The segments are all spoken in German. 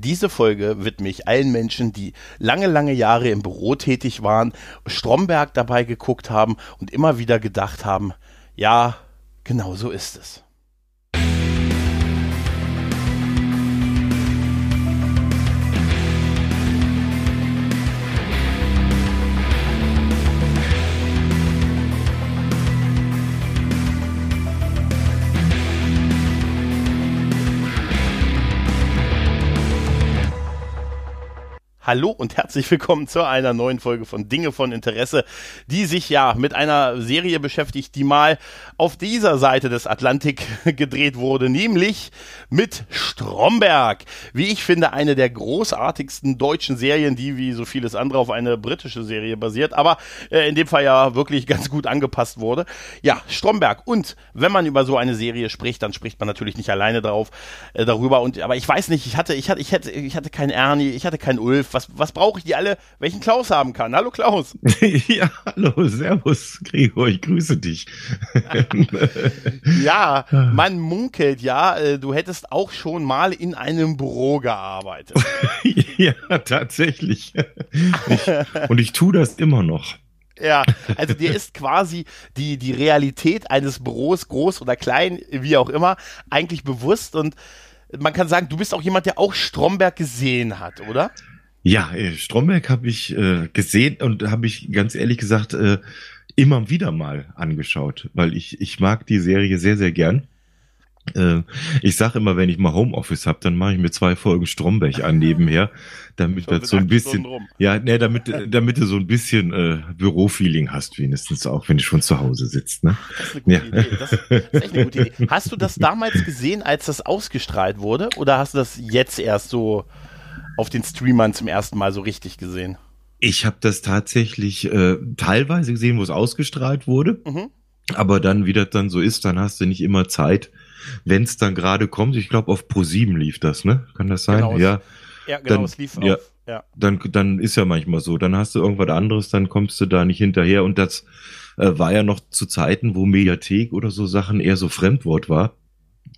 Diese Folge widme ich allen Menschen, die lange, lange Jahre im Büro tätig waren, Stromberg dabei geguckt haben und immer wieder gedacht haben, ja, genau so ist es. Hallo und herzlich willkommen zu einer neuen Folge von Dinge von Interesse, die sich ja mit einer Serie beschäftigt, die mal auf dieser Seite des Atlantik gedreht wurde, nämlich mit Stromberg. Wie ich finde, eine der großartigsten deutschen Serien, die wie so vieles andere auf eine britische Serie basiert, aber äh, in dem Fall ja wirklich ganz gut angepasst wurde. Ja, Stromberg. Und wenn man über so eine Serie spricht, dann spricht man natürlich nicht alleine drauf, äh, darüber. Und, aber ich weiß nicht, ich hatte, ich hatte, ich hatte, ich hatte keinen Ernie, ich hatte keinen Ulf, was, was brauche ich die alle, welchen Klaus haben kann? Hallo Klaus. ja, hallo, servus Gregor, ich grüße dich. ja, man munkelt ja, äh, du hättest auch schon mal in einem Büro gearbeitet. ja, tatsächlich. Ich, und ich tue das immer noch. Ja, also dir ist quasi die, die Realität eines Büros, groß oder klein, wie auch immer, eigentlich bewusst und man kann sagen, du bist auch jemand, der auch Stromberg gesehen hat, oder? Ja, äh, Stromberg habe ich äh, gesehen und habe ich ganz ehrlich gesagt äh, immer wieder mal angeschaut, weil ich, ich mag die Serie sehr, sehr gern. Äh, ich sage immer, wenn ich mal Homeoffice habe, dann mache ich mir zwei Folgen Stromberg an nebenher, damit das so ein bisschen, ja, ne, damit, damit du so ein bisschen äh, Bürofeeling hast, wenigstens auch, wenn du schon zu Hause sitzt. Ne? Das ist eine gute ja. Idee. Das, das ist echt eine gute Idee. Hast du das damals gesehen, als das ausgestrahlt wurde, oder hast du das jetzt erst so auf den Streamern zum ersten Mal so richtig gesehen? Ich habe das tatsächlich äh, teilweise gesehen, wo es ausgestrahlt wurde. Mhm. Aber dann, wie das dann so ist, dann hast du nicht immer Zeit, wenn es dann gerade kommt. Ich glaube, auf Pro7 lief das, ne? Kann das sein? Genau, ja. Ja, genau, dann, es lief ja, auf. Ja. Dann, dann ist ja manchmal so. Dann hast du irgendwas anderes, dann kommst du da nicht hinterher. Und das äh, war ja noch zu Zeiten, wo Mediathek oder so Sachen eher so Fremdwort war.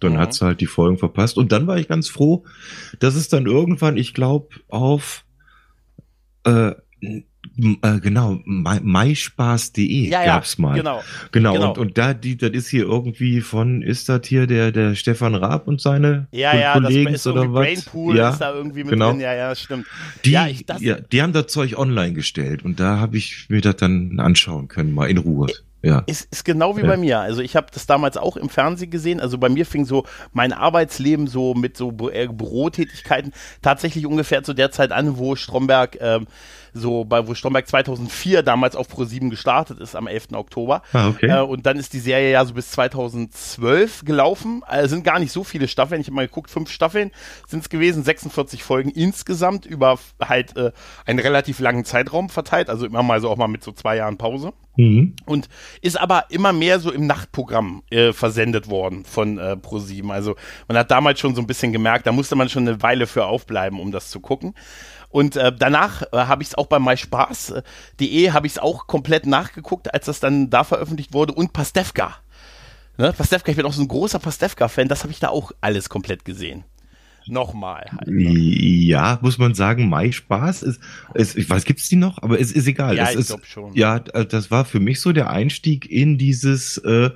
Dann mhm. hat sie halt die Folgen verpasst. Und dann war ich ganz froh, dass es dann irgendwann, ich glaube, auf äh, äh, genau, maispaß.de ja, gab's ja, mal. Genau. Genau, genau. Und, und da, die, das ist hier irgendwie von, ist das hier der, der Stefan Raab und seine ja, ja, Kollegen das ist oder was? Brainpool ja, ist da irgendwie mit genau. drin. Ja, ja, stimmt. Die, ja, ich, das, ja, die haben das Zeug online gestellt und da habe ich mir das dann anschauen können, mal in Ruhe. Ja. Ist, ist genau wie ja. bei mir. Also ich habe das damals auch im Fernsehen gesehen. Also bei mir fing so mein Arbeitsleben so mit so Bü Bürotätigkeiten tatsächlich ungefähr zu der Zeit an, wo Stromberg ähm, so bei wo Stromberg 2004 damals auf Pro7 gestartet ist am 11. Oktober. Ah, okay. Äh, und dann ist die Serie ja so bis 2012 gelaufen. Also sind gar nicht so viele Staffeln. Ich habe mal geguckt, fünf Staffeln sind es gewesen, 46 Folgen insgesamt über halt äh, einen relativ langen Zeitraum verteilt. Also immer mal so auch mal mit so zwei Jahren Pause. Mhm. Und ist aber immer mehr so im Nachtprogramm äh, versendet worden von äh, Pro7. Also man hat damals schon so ein bisschen gemerkt, da musste man schon eine Weile für aufbleiben, um das zu gucken. Und äh, danach äh, habe ich es auch bei myspaß.de habe ich es auch komplett nachgeguckt, als das dann da veröffentlicht wurde und Pastewka. Ne? Pastewka, ich bin auch so ein großer Pastewka-Fan, das habe ich da auch alles komplett gesehen. Nochmal halt. Ne? Ja, muss man sagen, Mai Spaß ist, ist ich weiß, gibt's die noch, aber es ist egal. Ja, es ich glaube schon. Ja, das war für mich so der Einstieg in dieses äh,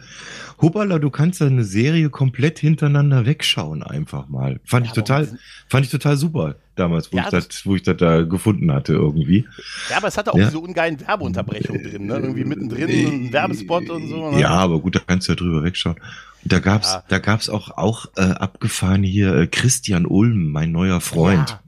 Hubbala, du kannst eine Serie komplett hintereinander wegschauen, einfach mal. Fand ja, ich total, fand ich total super damals, wo ja, ich das, wo ich das da gefunden hatte irgendwie. Ja, aber es hatte auch ja. diese ungeilen Werbeunterbrechungen drin, ne? Irgendwie mittendrin ein Werbespot und so. Ne? Ja, aber gut, da kannst du ja drüber wegschauen. Da gab's, ja. da gab's auch, auch äh, abgefahren hier äh, Christian Ulm, mein neuer Freund.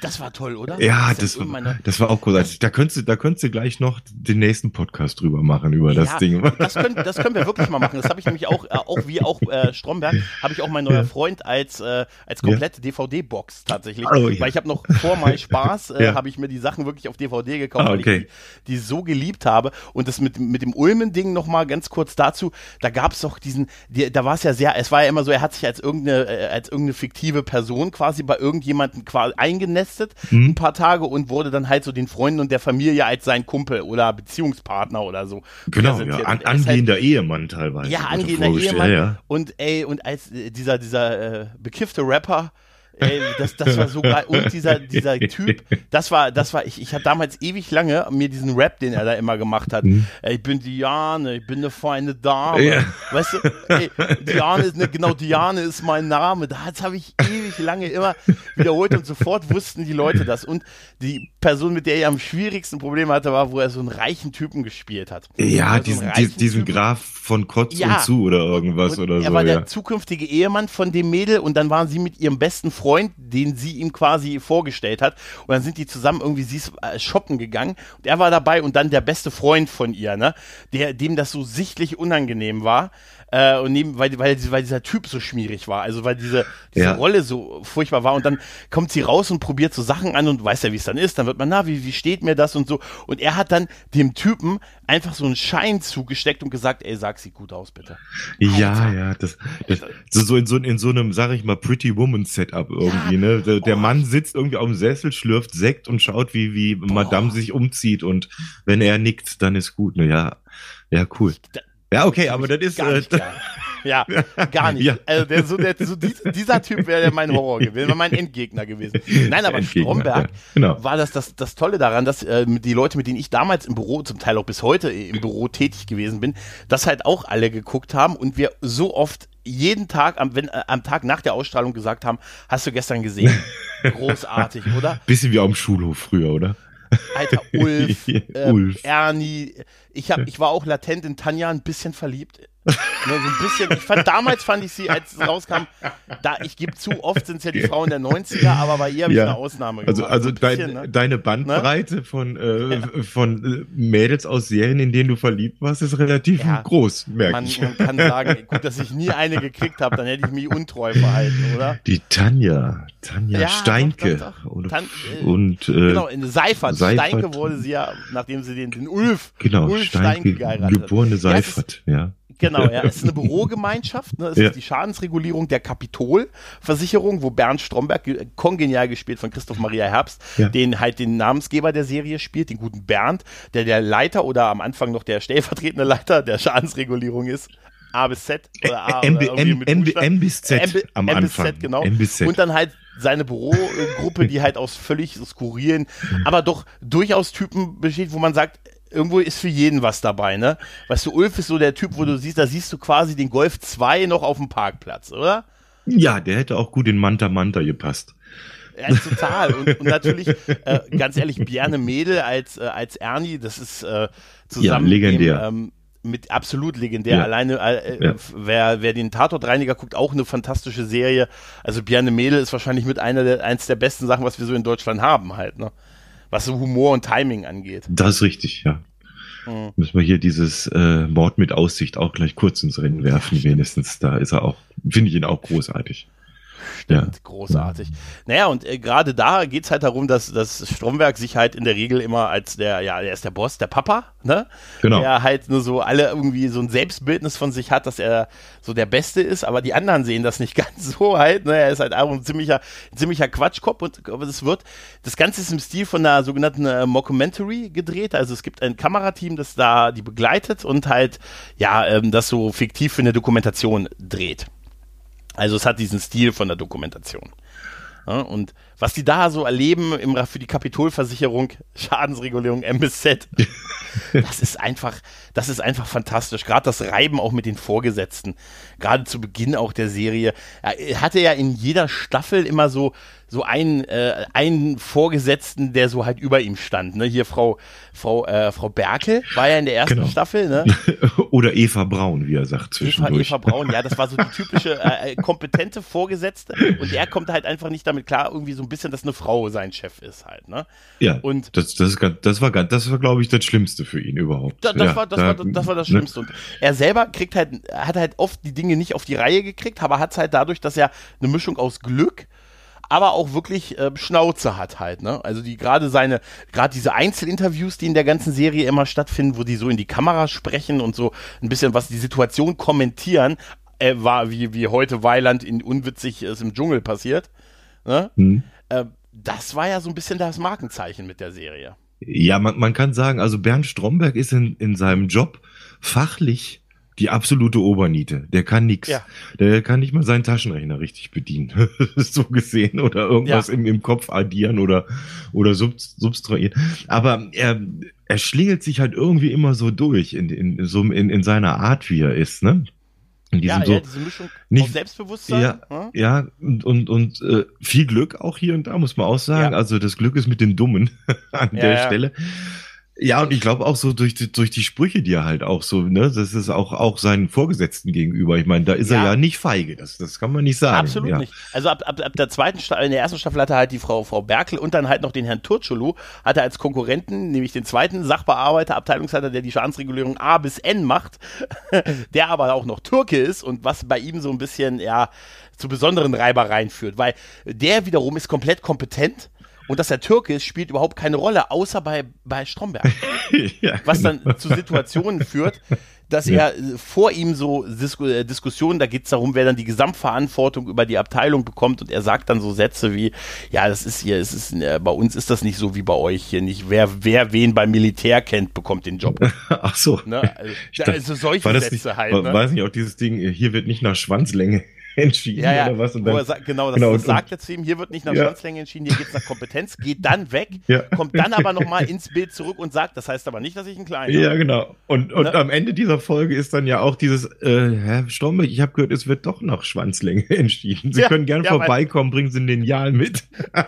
Das war toll, oder? Ja, das, das, war, das war auch großartig. Da könntest du, da könntest du gleich noch den nächsten Podcast drüber machen über ja, das Ding. Das können, das können wir wirklich mal machen. Das habe ich nämlich auch, äh, auch wie auch äh, Stromberg, habe ich auch mein neuer ja. Freund als äh, als komplette ja. DVD-Box tatsächlich. Oh. Weil ich habe noch vor mal Spaß, äh, habe ich mir die Sachen wirklich auf DVD gekauft, ah, okay. weil ich die, die, so geliebt habe. Und das mit mit dem Ulmen-Ding noch mal ganz kurz dazu. Da gab es doch diesen, die, da war es ja sehr, es war ja immer so, er hat sich als irgendeine äh, als irgendeine fiktive Person quasi bei irgendjemanden quasi eingenässt eingenestet, mhm. ein paar Tage und wurde dann halt so den Freunden und der Familie als sein Kumpel oder Beziehungspartner oder so. Genau, ja, an, angehender halt, Ehemann teilweise. Ja, angehender Ehemann. Ja. Und ey, und als äh, dieser, dieser äh, bekiffte Rapper Ey, das, das war so geil. Und dieser, dieser Typ, das war, das war, ich, ich habe damals ewig lange mir diesen Rap, den er da immer gemacht hat. Mhm. Ich bin Diane, ich bin eine feine Dame. Ja. Weißt du, ey, Diane ist eine, genau, Diane ist mein Name. Das habe ich ewig lange immer wiederholt und sofort wussten die Leute das. Und die Person, mit der er am schwierigsten Probleme hatte, war, wo er so einen reichen Typen gespielt hat. Ja, also diesen, diesen, diesen Graf von Kotz ja. und zu oder irgendwas und oder er so. Er war ja. der zukünftige Ehemann von dem Mädel und dann waren sie mit ihrem besten Freund Freund, den sie ihm quasi vorgestellt hat. Und dann sind die zusammen irgendwie sie ist, äh, shoppen gegangen und er war dabei und dann der beste Freund von ihr, ne? Der, dem das so sichtlich unangenehm war. Äh, und neben, weil, weil, weil dieser Typ so schmierig war, also weil diese, diese ja. Rolle so furchtbar war und dann kommt sie raus und probiert so Sachen an und weiß ja, wie es dann ist, dann wird man, na, wie, wie steht mir das und so und er hat dann dem Typen einfach so einen Schein zugesteckt und gesagt, ey, sag sie gut aus, bitte. Ja, Alter. ja, das, das so in so, in so einem, sag ich mal, Pretty Woman Setup irgendwie, ja. ne? Der, der Mann sitzt irgendwie auf dem Sessel, schlürft Sekt und schaut, wie, wie Boah. Madame sich umzieht und wenn er nickt, dann ist gut, ne? Ja, ja, cool. Ja, okay, aber das ist. Gar nicht, äh, ja, gar nicht. Ja. Also der, so, der, so dieser Typ wäre mein Horror gewesen, wäre mein Endgegner gewesen. Nein, aber Endgegner, Stromberg genau. war das, das das Tolle daran, dass äh, die Leute, mit denen ich damals im Büro, zum Teil auch bis heute im Büro tätig gewesen bin, das halt auch alle geguckt haben und wir so oft jeden Tag, am, wenn, äh, am Tag nach der Ausstrahlung gesagt haben, hast du gestern gesehen? Großartig, oder? Bisschen wie auf dem Schulhof früher, oder? Alter, Ulf, äh, Ulf. Ernie. Ich, hab, ich war auch latent in Tanja ein bisschen verliebt. Nur so ein bisschen. Ich fand, damals fand ich sie, als es rauskam, da, ich gebe zu, oft sind es ja die Frauen der 90er, aber bei ihr habe ja. ich eine Ausnahme also, gemacht. Also, also bisschen, dein, ne? deine Bandbreite ne? von, äh, ja. von äh, Mädels aus Serien, in denen du verliebt warst, ist relativ ja. groß, merke man, ich. Man kann sagen, gut, dass ich nie eine gekriegt habe, dann hätte ich mich untreu verhalten, oder? Die Tanja, Tanja Steinke. Doch, doch, doch. Und, Tan äh, und äh, genau, in Seifert. Seifert. Steinke wurde sie ja, nachdem sie den, den Ulf, genau, Ulf Steinke, Steinke geheiratet hat. Geborene Seifert, ja. Genau, ja. Es ist eine Bürogemeinschaft. Ne? Es ja. ist die Schadensregulierung der Kapitolversicherung, wo Bernd Stromberg, kongenial gespielt von Christoph Maria Herbst, ja. den halt den Namensgeber der Serie spielt, den guten Bernd, der der Leiter oder am Anfang noch der stellvertretende Leiter der Schadensregulierung ist. A bis Z oder A M, oder M, M, M bis Z M, am M bis Z, genau. M bis Z. Und dann halt seine Bürogruppe, die halt aus völlig skurrilen, aber doch durchaus Typen besteht, wo man sagt, irgendwo ist für jeden was dabei, ne? Weißt du, Ulf ist so der Typ, wo du siehst, da siehst du quasi den Golf 2 noch auf dem Parkplatz, oder? Ja, der hätte auch gut in Manta Manta gepasst. Ja, total. Und, und natürlich, äh, ganz ehrlich, Bjerne Mädel als, äh, als Ernie, das ist äh, zusammen ja, legendär. Mit, ähm, mit absolut legendär. Ja. Alleine, äh, ja. wer, wer den Tatortreiniger guckt, auch eine fantastische Serie. Also Bjerne Mädel ist wahrscheinlich mit einer der, eins der besten Sachen, was wir so in Deutschland haben halt, ne? Was so Humor und Timing angeht. Das ist richtig, ja. Mhm. Müssen wir hier dieses äh, Mord mit Aussicht auch gleich kurz ins Rennen werfen, wenigstens. Da ist er auch, finde ich ihn auch großartig. Stimmt, ja. großartig. Naja, und äh, gerade da geht es halt darum, dass das Stromberg sich halt in der Regel immer als der, ja, er ist der Boss, der Papa, ne? Genau. Der halt nur so alle irgendwie so ein Selbstbildnis von sich hat, dass er so der Beste ist, aber die anderen sehen das nicht ganz so halt, ne? Er ist halt auch ein ziemlicher, ein ziemlicher Quatschkopf und aber das wird, das Ganze ist im Stil von einer sogenannten äh, Mockumentary gedreht, also es gibt ein Kamerateam, das da die begleitet und halt, ja, ähm, das so fiktiv für eine Dokumentation dreht. Also es hat diesen Stil von der Dokumentation. Ja, und was die da so erleben im, für die Kapitolversicherung, Schadensregulierung MSZ, das ist einfach, das ist einfach fantastisch. Gerade das Reiben auch mit den Vorgesetzten, gerade zu Beginn auch der Serie. Er hatte ja in jeder Staffel immer so so einen, äh, einen Vorgesetzten, der so halt über ihm stand. Ne? Hier Frau, Frau, äh, Frau Berkel war ja in der ersten genau. Staffel. Ne? Oder Eva Braun, wie er sagt zwischendurch. Eva, Eva Braun, ja, das war so die typische äh, äh, kompetente Vorgesetzte. Und er kommt halt einfach nicht damit klar, irgendwie so ein bisschen, dass eine Frau sein Chef ist halt. Ne? Ja, und das, das, ist, das war, das war glaube ich, das Schlimmste für ihn überhaupt. Da, das, ja, war, das, da, war, das war das ne? Schlimmste. Ne? Und er selber kriegt halt, hat halt oft die Dinge nicht auf die Reihe gekriegt, aber hat es halt dadurch, dass er eine Mischung aus Glück, aber auch wirklich äh, Schnauze hat halt, ne? Also die gerade seine, gerade diese Einzelinterviews, die in der ganzen Serie immer stattfinden, wo die so in die Kamera sprechen und so ein bisschen was die Situation kommentieren, äh, war wie, wie heute Weiland in unwitzig ist im Dschungel passiert. Ne? Mhm. Äh, das war ja so ein bisschen das Markenzeichen mit der Serie. Ja, man, man kann sagen, also Bernd Stromberg ist in, in seinem Job fachlich die absolute Oberniete. Der kann nix. Ja. Der kann nicht mal seinen Taschenrechner richtig bedienen. so gesehen. Oder irgendwas Ja. im, im Kopf addieren oder, oder sub, subtrahieren. Aber er, er schlingelt sich halt irgendwie immer so durch in, in, so in, in seiner Art, wie er ist, ne? In Ja, diesem so, ja, diese Mischung nicht- Selbstbewusstsein. Ja, hm? ja, und, und, und äh, viel Glück auch hier und da, muss man auch sagen. Ja. Also das Glück ist mit den Dummen an Ja, der ja. Stelle. Ja, und ich glaube auch so durch die, durch die Sprüche, die er halt auch so, ne, das ist auch, auch seinen Vorgesetzten gegenüber. Ich meine, da ist er Ja. ja nicht feige, das, das kann man nicht sagen. Absolut ja. nicht. Also ab, ab, ab der zweiten Staffel, in der ersten Staffel hatte er halt die Frau, Frau Berkel und dann halt noch den Herrn Turczulu, hatte er als Konkurrenten, nämlich den zweiten Sachbearbeiter, Abteilungsleiter, der die Schadensregulierung A bis N macht, der aber auch noch Türke ist und was bei ihm so ein bisschen, ja, zu besonderen Reibereien führt, weil der wiederum ist komplett kompetent und dass er Türke ist, spielt überhaupt keine Rolle, außer bei, bei Stromberg ja, was genau. dann zu Situationen führt, dass Ja. er äh, vor ihm so Disku äh, Diskussionen, da geht es darum, wer dann die Gesamtverantwortung über die Abteilung bekommt und er sagt dann so Sätze wie, ja, das ist hier, es ist, äh, bei uns ist das nicht so wie bei euch hier nicht. Wer, wer wen beim Militär kennt, bekommt den Job. Ach so. Ne? Also, dachte, also solche Sätze nicht, halt. Ne? weiß nicht, auch dieses Ding, hier wird nicht nach Schwanzlänge entschieden Ja, ja, oder was? Und dann, sagt, genau, das, genau, das und- sagt er zu ihm, hier wird nicht nach Ja. Schwanzlänge entschieden, hier geht's nach Kompetenz, geht dann weg, Ja. kommt dann aber nochmal ins Bild zurück und sagt, das heißt aber nicht, dass ich ein Kleiner Ja, genau. Und, und Ne? am Ende dieser Folge ist dann ja auch dieses, äh, Herr Stromberg, ich habe gehört, es wird doch nach Schwanzlänge entschieden. Sie können gerne vorbeikommen, bringen Sie ein Lineal mit.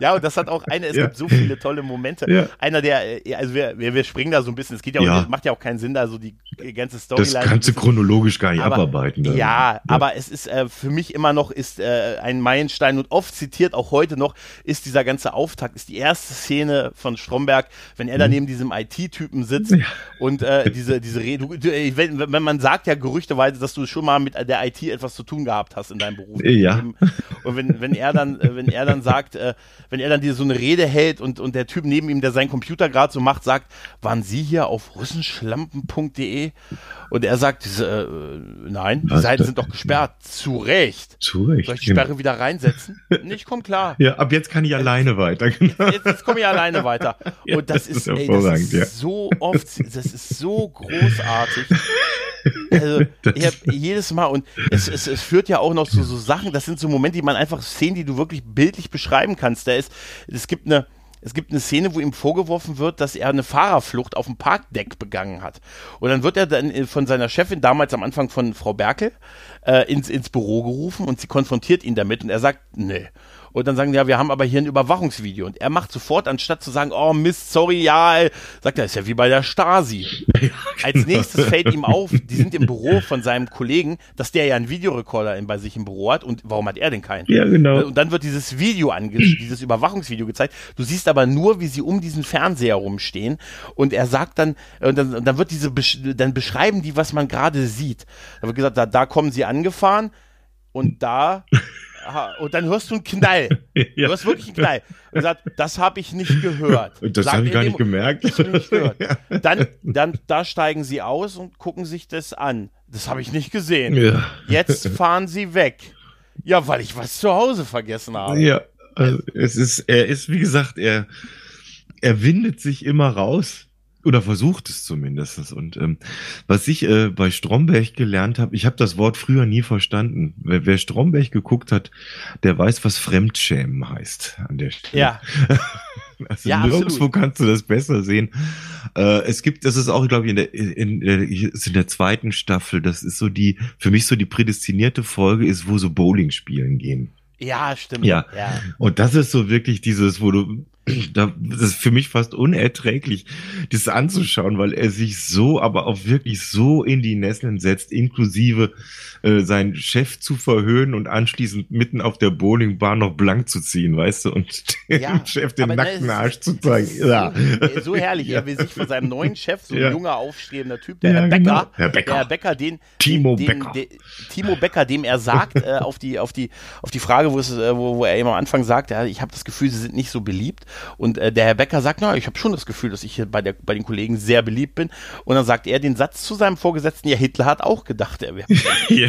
Ja, und das hat auch eine, es gibt so viele tolle Momente. Einer der, äh, also wir, wir, wir springen da so ein bisschen, es geht ja, Ja. auch, macht ja auch keinen Sinn, da so die ganze Das Storyline. ein kannst du chronologisch gar nicht aber, abarbeiten. dann. Ja, aber es ist äh, für mich immer noch ist äh, ein Meilenstein und oft zitiert auch heute noch ist dieser ganze Auftakt ist die erste Szene von Stromberg, wenn er da neben diesem IT-Typen sitzt Mhm. Ja. und äh, diese diese Rede, wenn, wenn man sagt ja gerüchteweise, dass du schon mal mit der IT etwas zu tun gehabt hast in deinem Beruf. Ja. Und wenn wenn er dann äh, wenn er dann sagt, äh, wenn er dann dir so eine Rede hält und und der Typ neben ihm, der seinen Computer gerade so macht, sagt, waren Sie hier auf russenschlampen.de? Und er sagt, äh, nein, die? Seiten sind doch gesperrt. Zu Recht. Zu Recht. Soll ich die genau. Sperre wieder reinsetzen? Ich komm klar. Ja, ab jetzt kann ich alleine weiter. Genau. Jetzt, jetzt komme ich alleine weiter. Ja, Und das, das ist, ist ey, das ist ja. so oft, das ist so großartig. Also, ich hab jedes Mal und es, es, es führt ja auch noch so, so Sachen, das sind so Momente, die man einfach Szenen, die du wirklich bildlich beschreiben kannst. Da ist, es gibt eine, es gibt eine Szene, wo ihm vorgeworfen wird, dass er eine Fahrerflucht auf dem Parkdeck begangen hat. Und dann wird er dann äh, von seiner Chefin, damals am Anfang von Frau Berkel, äh, ins, ins Büro gerufen und sie konfrontiert ihn damit und er sagt, nee. Und dann sagen die, ja, wir haben aber hier ein Überwachungsvideo. Und er macht sofort, anstatt zu sagen, oh Mist, sorry, ja, sagt er, ist ja wie bei der Stasi. Als nächstes fällt ihm auf, die sind im Büro von seinem Kollegen, dass der ja einen Videorekorder bei sich im Büro hat. Und warum hat er denn keinen? Ja, genau. Und dann wird dieses Video ange dieses Überwachungsvideo gezeigt. Du siehst aber nur, wie sie um diesen Fernseher rumstehen. Und er sagt dann, und dann, und dann wird diese, dann beschreiben die, was man gerade sieht. Da wird gesagt, da, da kommen sie angefahren und da, und dann hörst du einen Knall. Ja. Du hörst wirklich einen Knall. Und er sagt, das habe ich nicht gehört. Und das habe ich gar nicht gemerkt. nicht gehört. Dann, dann, da steigen sie aus und gucken sich das an. Das habe ich nicht gesehen. Ja. Jetzt fahren sie weg. Ja, weil ich was zu Hause vergessen habe. Ja, also es ist, er ist, wie gesagt, er, er windet sich immer raus. Oder versucht es zumindest. Und ähm, was ich äh, bei Stromberg gelernt habe, ich habe das Wort früher nie verstanden. Wer, wer Stromberg geguckt hat, der weiß, was Fremdschämen heißt an der Stelle. Ja, Also Ja, nirgendwo absolut. kannst du das besser sehen. Äh, es gibt, das ist auch, glaube ich, in der, in, der, ist in der zweiten Staffel, das ist so die, für mich so die prädestinierte Folge ist, wo so Bowling spielen gehen. ja, stimmt. Ja. ja. Und das ist so wirklich dieses, wo du, da, das ist für mich fast unerträglich, das anzuschauen, weil er sich so, aber auch wirklich so in die Nesseln setzt, inklusive äh, seinen Chef zu verhöhnen und anschließend mitten auf der Bowlingbahn noch blank zu ziehen, weißt du, und dem Ja, Chef den ne, nackten es Arsch zu zeigen. Ja. So, so herrlich. Er will sich von seinem neuen Chef, so ein Ja. junger, aufstrebender Typ, der Ja, Herr Becker, genau. Herr Becker. der Herr Becker, den, Timo den, Becker. Den, Timo Becker, dem er sagt, äh, auf die, auf die, auf die Frage, wo es, äh, wo, wo er immer am Anfang sagt, ja, ich habe das Gefühl, sie sind nicht so beliebt. Und äh, der Herr Becker sagt, na, ich habe schon das Gefühl, dass ich hier bei, der, bei den Kollegen sehr beliebt bin. Und dann sagt er den Satz zu seinem Vorgesetzten, ja, Hitler hat auch gedacht, er wäre. ja.